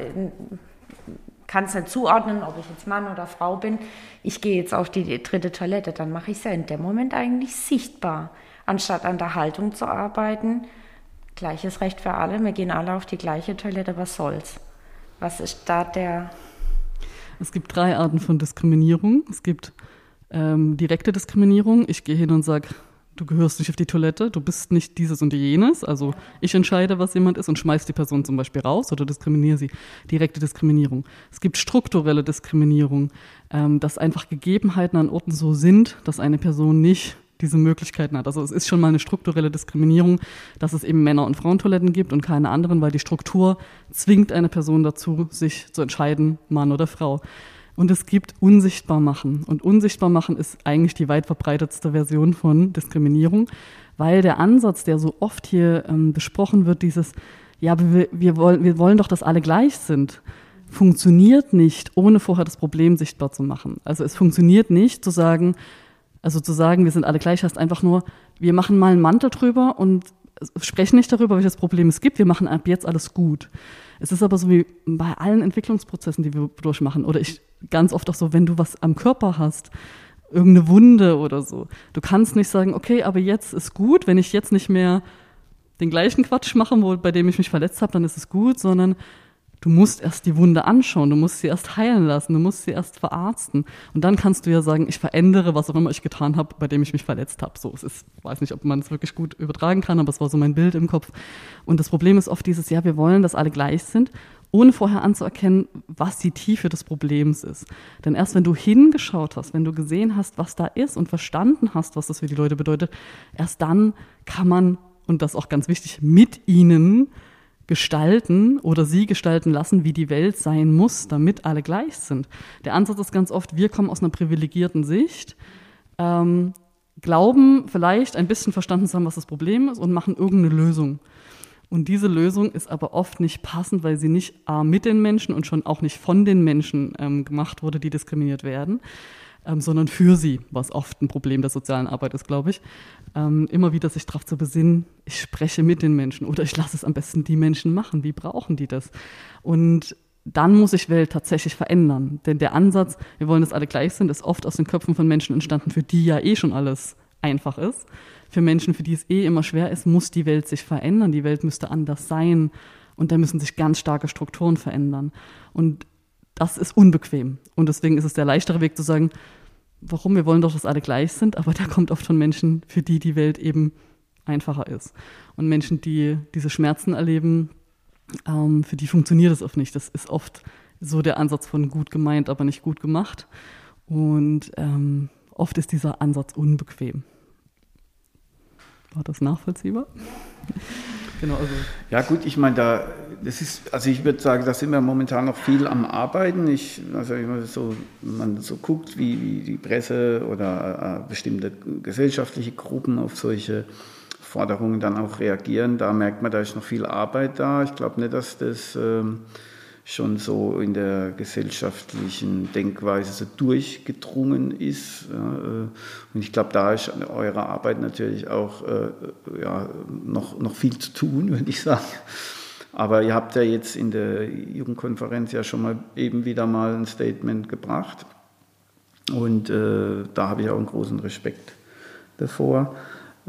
kann es nicht zuordnen, ob ich jetzt Mann oder Frau bin, ich gehe jetzt auf die dritte Toilette, dann mache ich es ja in dem Moment eigentlich sichtbar, anstatt an der Haltung zu arbeiten, gleiches Recht für alle, wir gehen alle auf die gleiche Toilette, was soll's? Was ist da der... Es gibt drei Arten von Diskriminierung. Es gibt ähm, direkte Diskriminierung. Ich gehe hin und sage, du gehörst nicht auf die Toilette, du bist nicht dieses und jenes. Also ich entscheide, was jemand ist und schmeiß die Person zum Beispiel raus oder diskriminiere sie. Direkte Diskriminierung. Es gibt strukturelle Diskriminierung, ähm, dass einfach Gegebenheiten an Orten so sind, dass eine Person nicht diese Möglichkeiten hat. Also es ist schon mal eine strukturelle Diskriminierung, dass es eben Männer- und Frauentoiletten gibt und keine anderen, weil die Struktur zwingt eine Person dazu, sich zu entscheiden, Mann oder Frau. Und es gibt unsichtbar machen. Und unsichtbar machen ist eigentlich die weit verbreitetste Version von Diskriminierung, weil der Ansatz, der so oft hier ähm, besprochen wird, dieses, ja, wir, wir, wollen, wir wollen doch, dass alle gleich sind, funktioniert nicht, ohne vorher das Problem sichtbar zu machen. Also es funktioniert nicht zu sagen, also zu sagen, wir sind alle gleich, heißt einfach nur, wir machen mal einen Mantel drüber und sprechen nicht darüber, welches Problem es gibt, wir machen ab jetzt alles gut. Es ist aber so wie bei allen Entwicklungsprozessen, die wir durchmachen, oder ich ganz oft auch so, wenn du was am Körper hast, irgendeine Wunde oder so, du kannst nicht sagen, okay, aber jetzt ist gut, wenn ich jetzt nicht mehr den gleichen Quatsch mache, wo, bei dem ich mich verletzt habe, dann ist es gut, sondern du musst erst die Wunde anschauen, du musst sie erst heilen lassen, du musst sie erst verarzten. Und dann kannst du ja sagen, ich verändere, was auch immer ich getan habe, bei dem ich mich verletzt habe. So, es ist, weiß nicht, ob man es wirklich gut übertragen kann, aber es war so mein Bild im Kopf. Und das Problem ist oft dieses, ja, wir wollen, dass alle gleich sind, ohne vorher anzuerkennen, was die Tiefe des Problems ist. Denn erst wenn du hingeschaut hast, wenn du gesehen hast, was da ist und verstanden hast, was das für die Leute bedeutet, erst dann kann man, und das auch ganz wichtig, mit ihnen gestalten oder sie gestalten lassen, wie die Welt sein muss, damit alle gleich sind. Der Ansatz ist ganz oft, wir kommen aus einer privilegierten Sicht, ähm, glauben vielleicht ein bisschen verstanden zu haben, was das Problem ist und machen irgendeine Lösung. Und diese Lösung ist aber oft nicht passend, weil sie nicht A, mit den Menschen und schon auch nicht von den Menschen ähm, gemacht wurde, die diskriminiert werden ähm, sondern für sie, was oft ein Problem der sozialen Arbeit ist, glaube ich. Ähm, immer wieder sich darauf zu besinnen, ich spreche mit den Menschen oder ich lasse es am besten die Menschen machen. Wie brauchen die das? Und dann muss sich Welt tatsächlich verändern. Denn der Ansatz, wir wollen, dass alle gleich sind, ist oft aus den Köpfen von Menschen entstanden, für die ja eh schon alles einfach ist. Für Menschen, für die es eh immer schwer ist, muss die Welt sich verändern. Die Welt müsste anders sein. Und da müssen sich ganz starke Strukturen verändern. Und das ist unbequem. Und deswegen ist es der leichtere Weg zu sagen, warum, wir wollen doch, dass alle gleich sind, aber der kommt oft von Menschen, für die die Welt eben einfacher ist. Und Menschen, die diese Schmerzen erleben, ähm, für die funktioniert es oft nicht. Das ist oft so der Ansatz von gut gemeint, aber nicht gut gemacht. Und ähm, oft ist dieser Ansatz unbequem. War das nachvollziehbar? Genau, also. Ja gut, ich meine, da, das ist, also ich würde sagen, da sind wir momentan noch viel am Arbeiten. Ich, also wenn so, man so guckt, wie, wie die Presse oder äh, bestimmte gesellschaftliche Gruppen auf solche Forderungen dann auch reagieren, da merkt man, da ist noch viel Arbeit da. Ich glaube nicht, dass das ähm, schon so in der gesellschaftlichen Denkweise so durchgedrungen ist. Äh, und ich glaube, da ist an eurer Arbeit natürlich auch äh, ja, noch, noch viel zu tun, würde ich sagen. Aber ihr habt ja jetzt in der Jugendkonferenz ja schon mal eben wieder mal ein Statement gebracht. Und äh, da habe ich auch einen großen Respekt davor.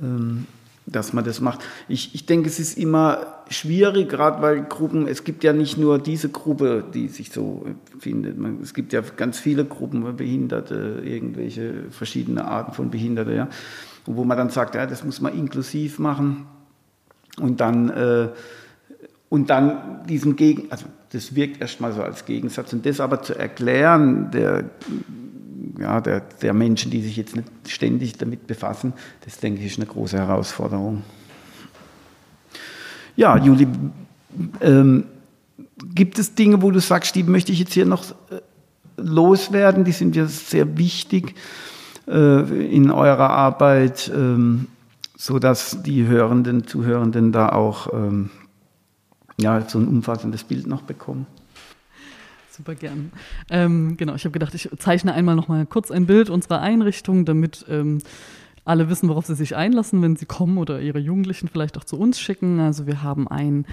Ähm, dass man das macht. Ich, ich denke, es ist immer schwierig, gerade weil Gruppen, es gibt ja nicht nur diese Gruppe, die sich so findet. Es gibt ja ganz viele Gruppen, Behinderte, irgendwelche verschiedene Arten von Behinderte, ja, wo man dann sagt, ja, das muss man inklusiv machen und dann äh, und dann diesen Gegen, also das wirkt erstmal so als Gegensatz und das aber zu erklären, der ja, der, der Menschen, die sich jetzt nicht ständig damit befassen, das denke ich ist eine große Herausforderung. Ja, Juli, ähm, gibt es Dinge, wo du sagst, die möchte ich jetzt hier noch äh, loswerden, die sind ja sehr wichtig äh, in eurer Arbeit, ähm, sodass die Hörenden, Zuhörenden da auch ähm, ja, so ein umfassendes Bild noch bekommen? Super gern. Ähm, genau, ich habe gedacht, ich zeichne einmal noch mal kurz ein Bild unserer Einrichtung, damit ähm, alle wissen, worauf sie sich einlassen, wenn sie kommen oder ihre Jugendlichen vielleicht auch zu uns schicken. Also wir haben ein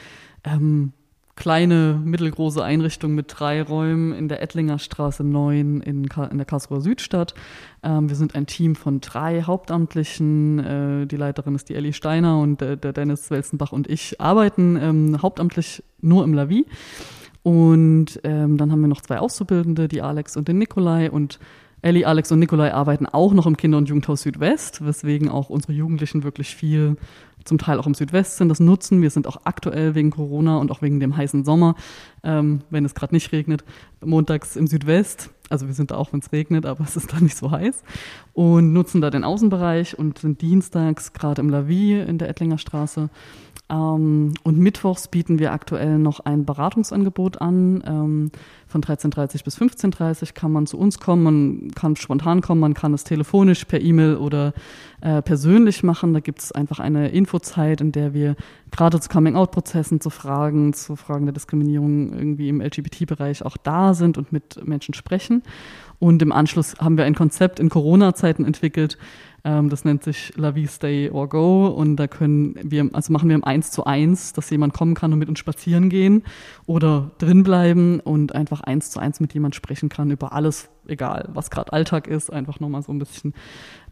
ähm, kleine, mittelgroße Einrichtung mit drei Räumen in der Ettlinger Straße 9 in, in der Karlsruher Südstadt. Ähm, wir sind ein Team von drei Hauptamtlichen. Äh, die Leiterin ist die Ellie Steiner und äh, der Dennis Welzenbach und ich arbeiten ähm, hauptamtlich nur im Lavi. Und ähm, dann haben wir noch zwei Auszubildende, die Alex und den Nikolai. Und Ellie, Alex und Nikolai arbeiten auch noch im Kinder- und Jugendhaus Südwest, weswegen auch unsere Jugendlichen wirklich viel zum Teil auch im Südwest sind, das nutzen. Wir sind auch aktuell wegen Corona und auch wegen dem heißen Sommer, ähm, wenn es gerade nicht regnet, montags im Südwest. Also wir sind da auch, wenn es regnet, aber es ist da nicht so heiß. Und nutzen da den Außenbereich und sind dienstags gerade im Lavi in der Ettlinger Straße ähm, und mittwochs bieten wir aktuell noch ein Beratungsangebot an. Ähm, von 13.30 bis 15.30 kann man zu uns kommen, man kann spontan kommen, man kann es telefonisch, per E-Mail oder äh, persönlich machen. Da gibt es einfach eine Infozeit, in der wir gerade zu Coming-out-Prozessen, zu Fragen, zu Fragen der Diskriminierung irgendwie im LGBT-Bereich auch da sind und mit Menschen sprechen. Und im Anschluss haben wir ein Konzept in Corona-Zeiten entwickelt, ähm, das nennt sich La Vie Stay or Go und da können wir, also machen wir im Eins zu eins, dass jemand kommen kann und mit uns spazieren gehen oder drin bleiben und einfach eins zu eins mit jemand sprechen kann über alles, egal was gerade Alltag ist, einfach nochmal so ein bisschen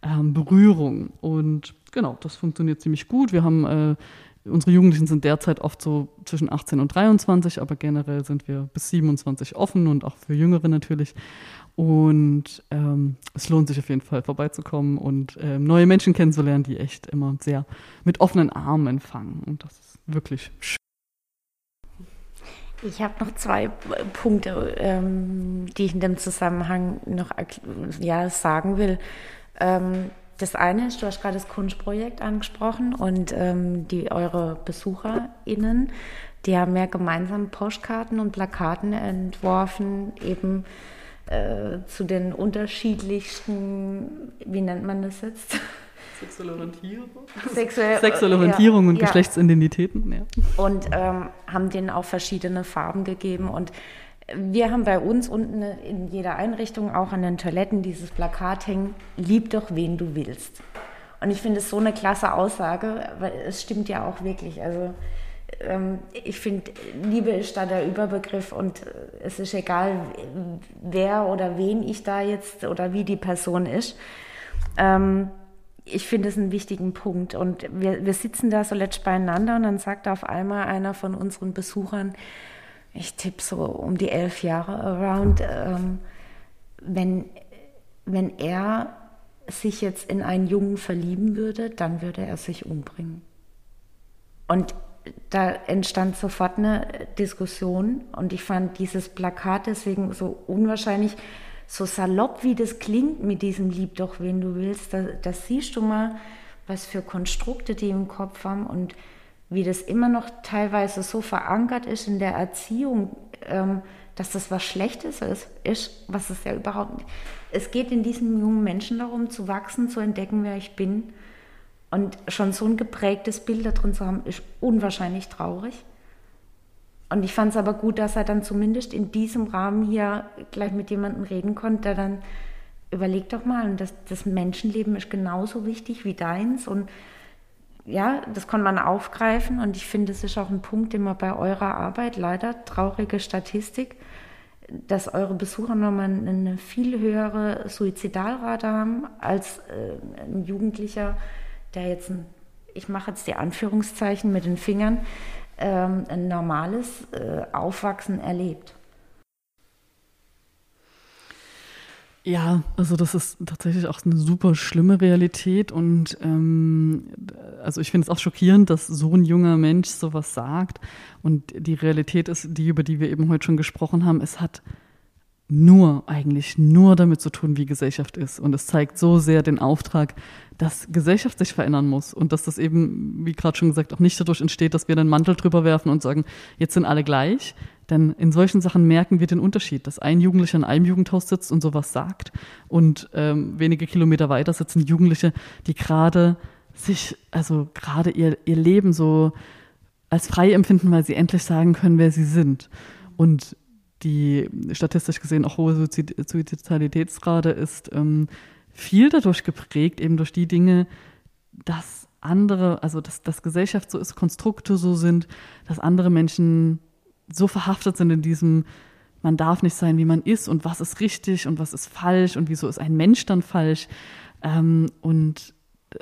ähm, Berührung. Und genau, das funktioniert ziemlich gut. Wir haben äh, Unsere Jugendlichen sind derzeit oft so zwischen 18 und 23, aber generell sind wir bis 27 offen und auch für Jüngere natürlich. Und ähm, es lohnt sich auf jeden Fall vorbeizukommen und ähm, neue Menschen kennenzulernen, die echt immer sehr mit offenen Armen empfangen. Und das ist wirklich schön. Ich habe noch zwei Punkte, ähm, die ich in dem Zusammenhang noch ja, sagen will. Ähm, das eine ist, du hast gerade das Kunstprojekt angesprochen und ähm, die eure BesucherInnen, die haben ja gemeinsam Postkarten und Plakaten entworfen, eben äh, zu den unterschiedlichsten, wie nennt man das jetzt? Sexuelle Orientierung. Sexuelle, Sexuelle Orientierung ja, und Geschlechtsidentitäten. Ja. Und ähm, haben denen auch verschiedene Farben gegeben. Und wir haben bei uns unten in jeder Einrichtung auch an den Toiletten dieses Plakat hängen, lieb doch wen du willst. Und ich finde es so eine klasse Aussage, weil es stimmt ja auch wirklich. Also ähm, ich finde, Liebe ist da der Überbegriff und äh, es ist egal, wer oder wen ich da jetzt oder wie die Person ist. Ähm, ich finde es einen wichtigen Punkt. Und wir, wir sitzen da so letzt beieinander und dann sagt auf einmal einer von unseren Besuchern, ich tippe so um die elf Jahre around, ähm, wenn, wenn er sich jetzt in einen Jungen verlieben würde, dann würde er sich umbringen. Und da entstand sofort eine Diskussion und ich fand dieses Plakat deswegen so unwahrscheinlich, so salopp wie das klingt mit diesem Lieb doch, wen du willst, da, das siehst du mal, was für Konstrukte die im Kopf haben und wie das immer noch teilweise so verankert ist in der Erziehung, ähm, dass das was Schlechtes ist, ist, was es ja überhaupt nicht. Es geht in diesen jungen Menschen darum, zu wachsen, zu entdecken, wer ich bin. Und schon so ein geprägtes Bild da drin zu haben, ist unwahrscheinlich traurig. Und ich fand es aber gut, dass er dann zumindest in diesem Rahmen hier gleich mit jemandem reden konnte, der dann überlegt doch mal, das, das Menschenleben ist genauso wichtig wie deins. Und ja, das kann man aufgreifen. Und ich finde, es ist auch ein Punkt, den man bei eurer Arbeit, leider traurige Statistik, dass eure Besucher nochmal eine viel höhere Suizidalrate haben als äh, ein Jugendlicher, der jetzt, ein, ich mache jetzt die Anführungszeichen mit den Fingern, ähm, ein normales äh, Aufwachsen erlebt. Ja, also das ist tatsächlich auch eine super schlimme Realität und ähm, also ich finde es auch schockierend, dass so ein junger Mensch sowas sagt und die Realität ist die, über die wir eben heute schon gesprochen haben, es hat nur, eigentlich nur damit zu tun, wie Gesellschaft ist. Und es zeigt so sehr den Auftrag, dass Gesellschaft sich verändern muss und dass das eben, wie gerade schon gesagt, auch nicht dadurch entsteht, dass wir den Mantel drüber werfen und sagen, jetzt sind alle gleich. Denn in solchen Sachen merken wir den Unterschied, dass ein Jugendlicher in einem Jugendhaus sitzt und sowas sagt und ähm, wenige Kilometer weiter sitzen Jugendliche, die gerade sich, also gerade ihr, ihr Leben so als frei empfinden, weil sie endlich sagen können, wer sie sind. Und die statistisch gesehen auch hohe Suizidalitätsrate ist ähm, viel dadurch geprägt, eben durch die Dinge, dass andere, also dass, dass Gesellschaft so ist, Konstrukte so sind, dass andere Menschen so verhaftet sind in diesem, man darf nicht sein, wie man ist und was ist richtig und was ist falsch und wieso ist ein Mensch dann falsch. Ähm, und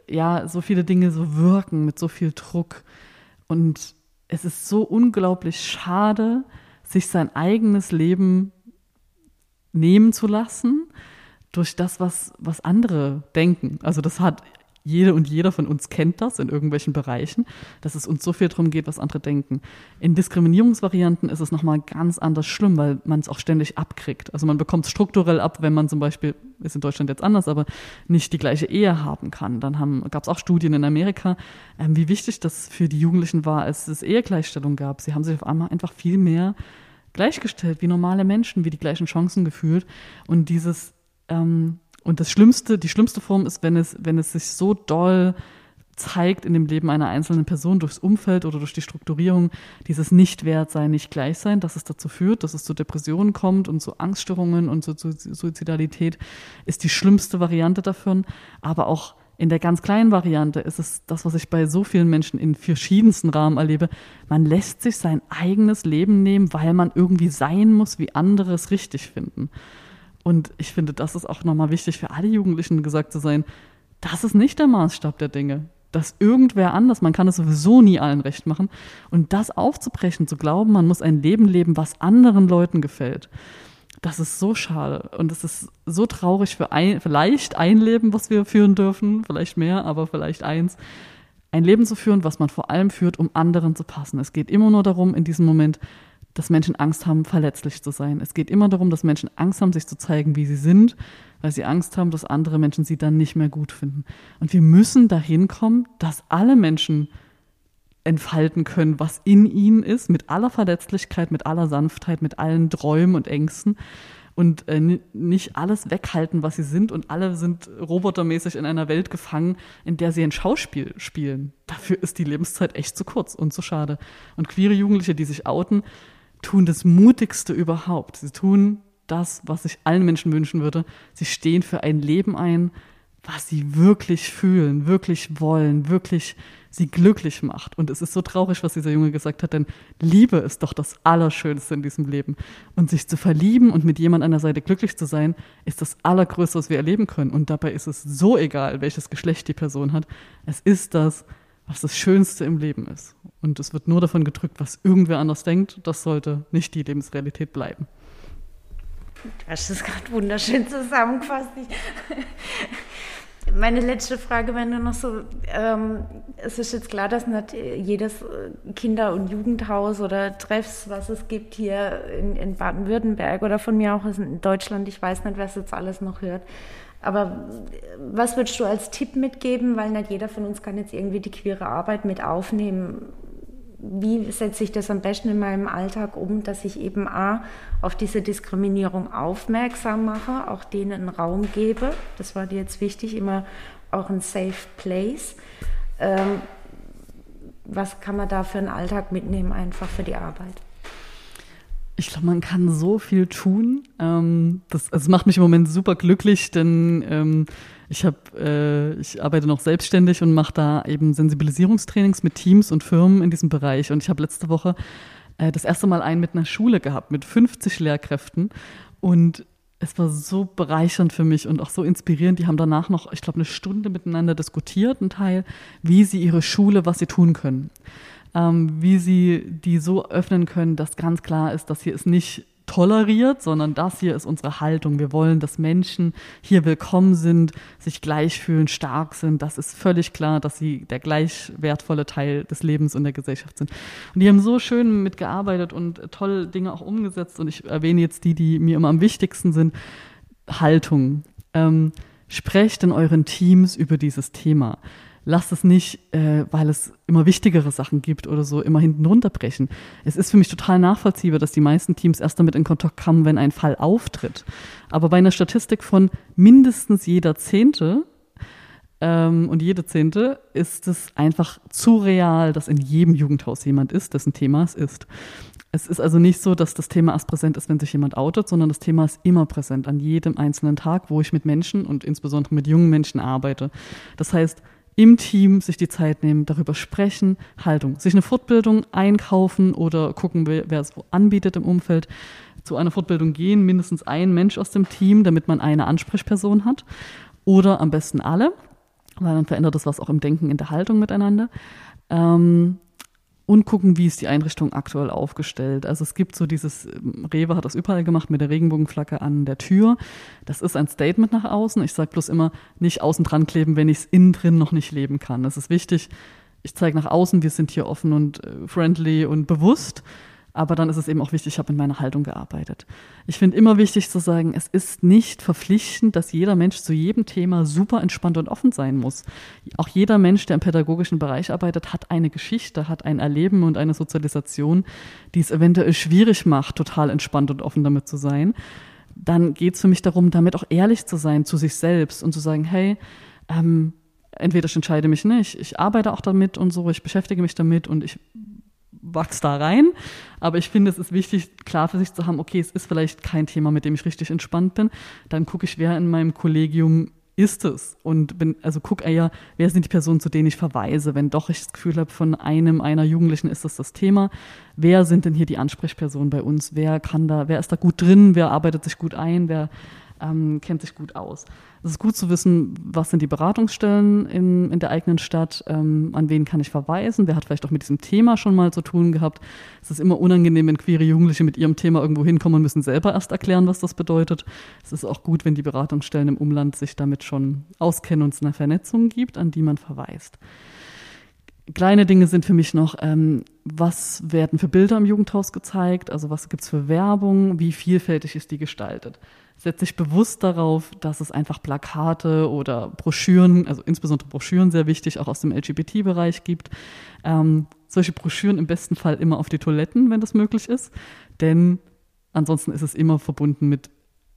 ja, so viele Dinge so wirken mit so viel Druck. Und es ist so unglaublich schade, sich sein eigenes Leben nehmen zu lassen durch das, was, was andere denken. Also das hat jede und jeder von uns kennt das in irgendwelchen Bereichen, dass es uns so viel darum geht, was andere denken. In Diskriminierungsvarianten ist es nochmal ganz anders schlimm, weil man es auch ständig abkriegt. Also man bekommt es strukturell ab, wenn man zum Beispiel, ist in Deutschland jetzt anders, aber nicht die gleiche Ehe haben kann. Dann gab es auch Studien in Amerika, ähm, wie wichtig das für die Jugendlichen war, als es Ehegleichstellung gab. Sie haben sich auf einmal einfach viel mehr gleichgestellt, wie normale Menschen, wie die gleichen Chancen gefühlt. Und dieses ähm, und das Schlimmste, die schlimmste Form ist, wenn es, wenn es sich so doll zeigt in dem Leben einer einzelnen Person durchs Umfeld oder durch die Strukturierung, dieses Nichtwertsein, nicht Gleichsein, dass es dazu führt, dass es zu Depressionen kommt und zu Angststörungen und zu, zu Suizidalität, ist die schlimmste Variante davon. Aber auch in der ganz kleinen Variante ist es das, was ich bei so vielen Menschen in verschiedensten Rahmen erlebe. Man lässt sich sein eigenes Leben nehmen, weil man irgendwie sein muss, wie andere es richtig finden. Und ich finde, das ist auch nochmal wichtig für alle Jugendlichen gesagt zu sein, das ist nicht der Maßstab der Dinge. Dass irgendwer anders, man kann es sowieso nie allen recht machen. Und das aufzubrechen, zu glauben, man muss ein Leben leben, was anderen Leuten gefällt, das ist so schade. Und es ist so traurig für ein, vielleicht ein Leben, was wir führen dürfen, vielleicht mehr, aber vielleicht eins. Ein Leben zu führen, was man vor allem führt, um anderen zu passen. Es geht immer nur darum, in diesem Moment dass Menschen Angst haben, verletzlich zu sein. Es geht immer darum, dass Menschen Angst haben, sich zu zeigen, wie sie sind, weil sie Angst haben, dass andere Menschen sie dann nicht mehr gut finden. Und wir müssen dahin kommen, dass alle Menschen entfalten können, was in ihnen ist, mit aller Verletzlichkeit, mit aller Sanftheit, mit allen Träumen und Ängsten und äh, nicht alles weghalten, was sie sind und alle sind robotermäßig in einer Welt gefangen, in der sie ein Schauspiel spielen. Dafür ist die Lebenszeit echt zu kurz und zu schade. Und queere Jugendliche, die sich outen, tun das Mutigste überhaupt. Sie tun das, was ich allen Menschen wünschen würde. Sie stehen für ein Leben ein, was sie wirklich fühlen, wirklich wollen, wirklich sie glücklich macht. Und es ist so traurig, was dieser Junge gesagt hat, denn Liebe ist doch das Allerschönste in diesem Leben. Und sich zu verlieben und mit jemand an der Seite glücklich zu sein, ist das Allergrößte, was wir erleben können. Und dabei ist es so egal, welches Geschlecht die Person hat. Es ist das, was das Schönste im Leben ist. Und es wird nur davon gedrückt, was irgendwer anders denkt. Das sollte nicht die Lebensrealität bleiben. Du das gerade wunderschön zusammengefasst. Meine letzte Frage wäre nur noch so, ähm, es ist jetzt klar, dass nicht jedes Kinder- und Jugendhaus oder Treffs, was es gibt hier in, in Baden-Württemberg oder von mir auch in Deutschland, ich weiß nicht, wer es jetzt alles noch hört, aber was würdest du als Tipp mitgeben, weil nicht jeder von uns kann jetzt irgendwie die queere Arbeit mit aufnehmen? wie setze ich das am besten in meinem Alltag um, dass ich eben A, auf diese Diskriminierung aufmerksam mache, auch denen einen Raum gebe. Das war dir jetzt wichtig, immer auch ein Safe Place. Ähm, was kann man da für einen Alltag mitnehmen, einfach für die Arbeit? Ich glaube, man kann so viel tun. Ähm, das, also macht mich im Moment super glücklich, denn ähm, ich habe, äh, ich arbeite noch selbstständig und mache da eben Sensibilisierungstrainings mit Teams und Firmen in diesem Bereich. Und ich habe letzte Woche äh, das erste Mal einen mit einer Schule gehabt, mit 50 Lehrkräften. Und es war so bereichernd für mich und auch so inspirierend. Die haben danach noch, ich glaube, eine Stunde miteinander diskutiert, ein Teil, wie sie ihre Schule, was sie tun können. Ähm, wie sie die so öffnen können, dass ganz klar ist, dass hier ist nicht toleriert, sondern das hier ist unsere Haltung. Wir wollen, dass Menschen hier willkommen sind, sich gleich fühlen, stark sind. Das ist völlig klar, dass sie der gleich wertvolle Teil des Lebens und der Gesellschaft sind. Und die haben so schön mitgearbeitet und tolle Dinge auch umgesetzt. Und ich erwähne jetzt die, die mir immer am wichtigsten sind. Haltung. Ähm, sprecht in euren Teams über dieses Thema lasst es nicht, äh, weil es immer wichtigere Sachen gibt oder so, immer hinten runterbrechen. Es ist für mich total nachvollziehbar, dass die meisten Teams erst damit in Kontakt kommen, wenn ein Fall auftritt. Aber bei einer Statistik von mindestens jeder Zehnte ähm, und jede Zehnte ist es einfach zu real, dass in jedem Jugendhaus jemand ist, dessen Thema es ist. Es ist also nicht so, dass das Thema erst präsent ist, wenn sich jemand outet, sondern das Thema ist immer präsent an jedem einzelnen Tag, wo ich mit Menschen und insbesondere mit jungen Menschen arbeite. Das heißt, im Team sich die Zeit nehmen, darüber sprechen, Haltung, sich eine Fortbildung einkaufen oder gucken, wer, es anbietet im Umfeld, zu einer Fortbildung gehen, mindestens ein Mensch aus dem Team, damit man eine Ansprechperson hat oder am besten alle, weil dann verändert das was auch im Denken, in der Haltung miteinander. Ähm, und gucken, wie ist die Einrichtung aktuell aufgestellt. Also es gibt so dieses, ähm, Rewe hat das überall gemacht mit der Regenbogenflagge an der Tür. Das ist ein Statement nach außen. Ich sage bloß immer, nicht außen dran kleben, wenn ich es innen drin noch nicht leben kann. Es ist wichtig, ich zeige nach außen, wir sind hier offen und äh, friendly und bewusst. Aber dann ist es eben auch wichtig, ich habe in meiner Haltung gearbeitet. Ich finde immer wichtig zu sagen, es ist nicht verpflichtend, dass jeder Mensch zu jedem Thema super entspannt und offen sein muss. Auch jeder Mensch, der im pädagogischen Bereich arbeitet, hat eine Geschichte, hat ein Erleben und eine Sozialisation, die es eventuell schwierig macht, total entspannt und offen damit zu sein. Dann geht es für mich darum, damit auch ehrlich zu sein zu sich selbst und zu sagen, hey, ähm, entweder ich entscheide mich nicht, ich arbeite auch damit und so, ich beschäftige mich damit und ich wachs da rein. Aber ich finde, es ist wichtig, klar für sich zu haben, okay, es ist vielleicht kein Thema, mit dem ich richtig entspannt bin. Dann gucke ich, wer in meinem Kollegium ist es und bin, also guck eher, wer sind die Personen, zu denen ich verweise, wenn doch ich das Gefühl habe, von einem, einer Jugendlichen ist das das Thema. Wer sind denn hier die Ansprechpersonen bei uns? Wer kann da, wer ist da gut drin? Wer arbeitet sich gut ein? Wer ähm, kennt sich gut aus? Es ist gut zu wissen, was sind die Beratungsstellen in, in der eigenen Stadt, ähm, an wen kann ich verweisen, wer hat vielleicht auch mit diesem Thema schon mal zu tun gehabt. Es ist immer unangenehm, wenn queere Jugendliche mit ihrem Thema irgendwo hinkommen und müssen selber erst erklären, was das bedeutet. Es ist auch gut, wenn die Beratungsstellen im Umland sich damit schon auskennen und es eine Vernetzung gibt, an die man verweist. Kleine Dinge sind für mich noch, ähm, was werden für Bilder im Jugendhaus gezeigt, also was gibt es für Werbung, wie vielfältig ist die gestaltet setzt sich bewusst darauf, dass es einfach Plakate oder Broschüren, also insbesondere Broschüren sehr wichtig, auch aus dem LGBT-Bereich gibt. Ähm, solche Broschüren im besten Fall immer auf die Toiletten, wenn das möglich ist, denn ansonsten ist es immer verbunden mit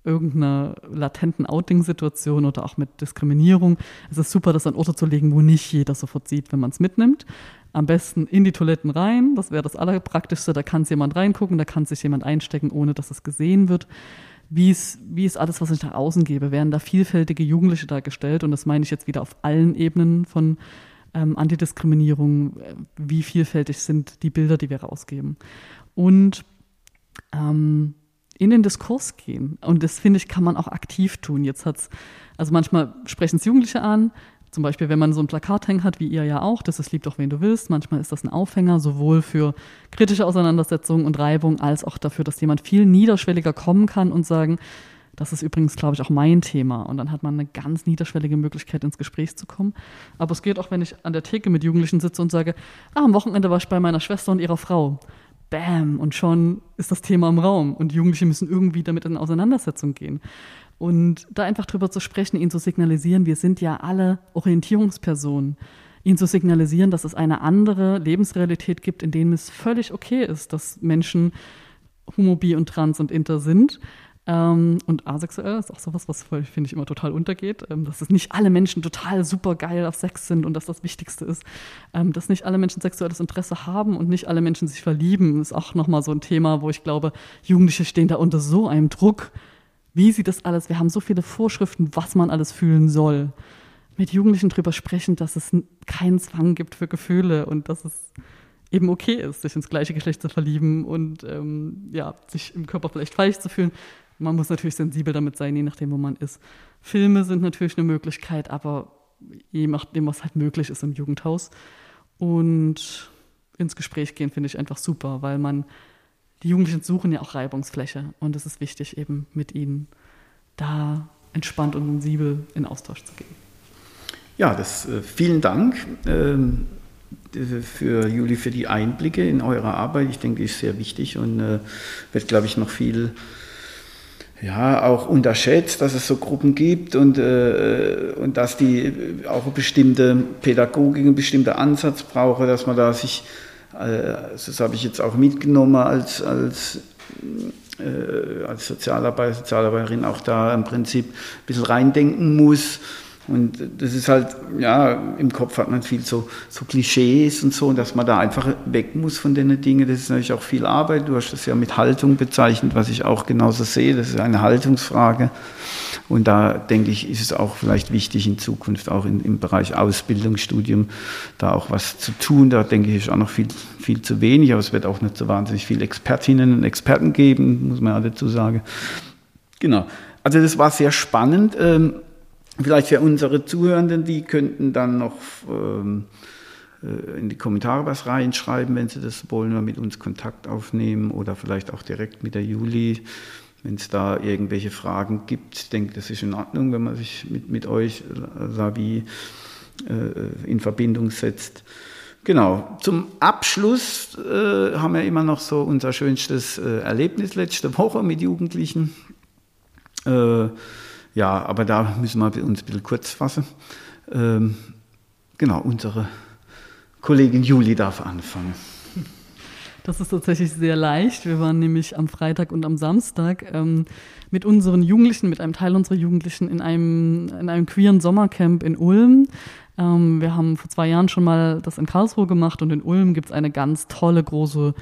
irgendeiner latenten Outing-Situation oder auch mit Diskriminierung. Es ist super, das an Orte zu legen, wo nicht jeder sofort sieht, wenn man es mitnimmt. Am besten in die Toiletten rein, das wäre das Allerpraktischste. Da kann es jemand reingucken, da kann sich jemand einstecken, ohne dass es gesehen wird wie ist, wie ist alles, was ich nach außen gebe? Werden da vielfältige Jugendliche dargestellt? Und das meine ich jetzt wieder auf allen Ebenen von ähm, Antidiskriminierung. Wie vielfältig sind die Bilder, die wir rausgeben? Und ähm, in den Diskurs gehen. Und das finde ich, kann man auch aktiv tun. Jetzt hat's, also manchmal sprechen es Jugendliche an, zum Beispiel, wenn man so ein Plakat hängen hat, wie ihr ja auch, das ist lieb doch, wen du willst. Manchmal ist das ein Aufhänger, sowohl für kritische Auseinandersetzungen und Reibung, als auch dafür, dass jemand viel niederschwelliger kommen kann und sagen, das ist übrigens, glaube ich, auch mein Thema. Und dann hat man eine ganz niederschwellige Möglichkeit, ins Gespräch zu kommen. Aber es geht auch, wenn ich an der Theke mit Jugendlichen sitze und sage, ah, am Wochenende war ich bei meiner Schwester und ihrer Frau. Bam! Und schon ist das Thema im Raum. Und Jugendliche müssen irgendwie damit in Auseinandersetzung gehen. Und da einfach drüber zu sprechen, ihnen zu signalisieren, wir sind ja alle Orientierungspersonen. ihnen zu signalisieren, dass es eine andere Lebensrealität gibt, in denen es völlig okay ist, dass Menschen homo, bi und trans und inter sind. Ähm, und asexuell ist auch sowas, was finde ich immer total untergeht, ähm, dass es nicht alle Menschen total super geil auf Sex sind und dass das Wichtigste ist, ähm, dass nicht alle Menschen sexuelles Interesse haben und nicht alle Menschen sich verlieben, ist auch nochmal so ein Thema, wo ich glaube, Jugendliche stehen da unter so einem Druck. Wie sieht das alles? Wir haben so viele Vorschriften, was man alles fühlen soll. Mit Jugendlichen drüber sprechen, dass es keinen Zwang gibt für Gefühle und dass es eben okay ist, sich ins gleiche Geschlecht zu verlieben und ähm, ja, sich im Körper vielleicht falsch zu fühlen. Man muss natürlich sensibel damit sein, je nachdem, wo man ist. Filme sind natürlich eine Möglichkeit, aber je nachdem, was halt möglich ist im Jugendhaus. Und ins Gespräch gehen finde ich einfach super, weil man, die Jugendlichen suchen ja auch Reibungsfläche und es ist wichtig, eben mit ihnen da entspannt und sensibel in Austausch zu gehen. Ja, das, äh, vielen Dank ähm, für Juli für die Einblicke in eure Arbeit. Ich denke, die ist sehr wichtig und äh, wird, glaube ich, noch viel ja, auch unterschätzt, dass es so Gruppen gibt und, äh, und dass die auch eine bestimmte Pädagogik, einen bestimmten Ansatz brauchen, dass man da sich, äh, das habe ich jetzt auch mitgenommen als, als, äh, als Sozialarbeiter, Sozialarbeiterin, auch da im Prinzip ein bisschen reindenken muss und das ist halt, ja, im Kopf hat man viel so, so Klischees und so, und dass man da einfach weg muss von den Dingen. Das ist natürlich auch viel Arbeit. Du hast das ja mit Haltung bezeichnet, was ich auch genauso sehe. Das ist eine Haltungsfrage. Und da denke ich, ist es auch vielleicht wichtig in Zukunft, auch in, im Bereich Ausbildungsstudium, da auch was zu tun. Da denke ich, ist auch noch viel, viel zu wenig, aber es wird auch nicht so wahnsinnig viele Expertinnen und Experten geben, muss man ja dazu sagen. Genau. Also das war sehr spannend. Ähm, Vielleicht für unsere Zuhörenden, die könnten dann noch ähm, äh, in die Kommentare was reinschreiben, wenn sie das wollen, oder mit uns Kontakt aufnehmen oder vielleicht auch direkt mit der Juli, wenn es da irgendwelche Fragen gibt. Ich denke, das ist in Ordnung, wenn man sich mit, mit euch, Savi, äh, in Verbindung setzt. Genau, zum Abschluss äh, haben wir immer noch so unser schönstes äh, Erlebnis letzte Woche mit Jugendlichen. Äh, ja, aber da müssen wir uns ein bisschen kurz fassen. Ähm, genau, unsere Kollegin Juli darf anfangen. Das ist tatsächlich sehr leicht. Wir waren nämlich am Freitag und am Samstag ähm, mit unseren Jugendlichen, mit einem Teil unserer Jugendlichen in einem, in einem queeren Sommercamp in Ulm. Ähm, wir haben vor zwei Jahren schon mal das in Karlsruhe gemacht und in Ulm gibt es eine ganz tolle große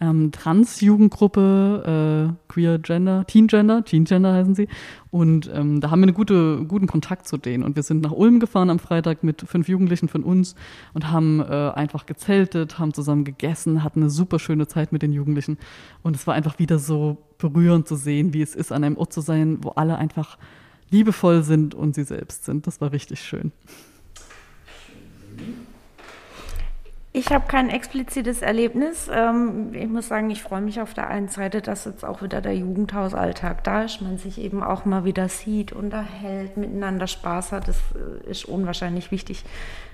ähm, Trans-Jugendgruppe, äh, Queer Gender, Teen Gender, Teen Gender heißen sie. Und ähm, da haben wir einen gute, guten Kontakt zu denen. Und wir sind nach Ulm gefahren am Freitag mit fünf Jugendlichen von uns und haben äh, einfach gezeltet, haben zusammen gegessen, hatten eine super schöne Zeit mit den Jugendlichen. Und es war einfach wieder so berührend zu sehen, wie es ist, an einem Ort zu sein, wo alle einfach liebevoll sind und sie selbst sind. Das war richtig schön. Ich habe kein explizites Erlebnis. Ähm, ich muss sagen, ich freue mich auf der einen Seite, dass jetzt auch wieder der Jugendhausalltag da ist, man sich eben auch mal wieder sieht, unterhält, miteinander Spaß hat. Das äh, ist unwahrscheinlich wichtig.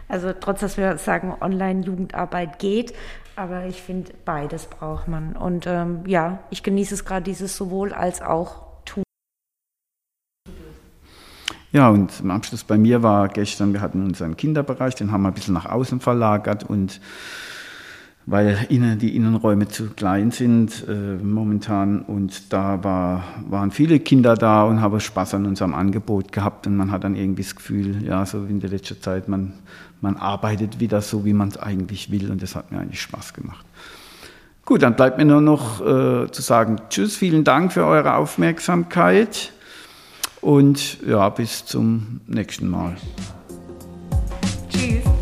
Also trotz, dass wir sagen, Online-Jugendarbeit geht, aber ich finde, beides braucht man. Und ähm, ja, ich genieße es gerade dieses sowohl als auch Ja, und im Abschluss bei mir war gestern, wir hatten unseren Kinderbereich, den haben wir ein bisschen nach außen verlagert und weil innen, die Innenräume zu klein sind äh, momentan und da war, waren viele Kinder da und haben Spaß an unserem Angebot gehabt und man hat dann irgendwie das Gefühl, ja, so in der letzten Zeit, man, man arbeitet wieder so, wie man es eigentlich will und das hat mir eigentlich Spaß gemacht. Gut, dann bleibt mir nur noch äh, zu sagen, tschüss, vielen Dank für eure Aufmerksamkeit. Und ja, bis zum nächsten Mal. Tschüss.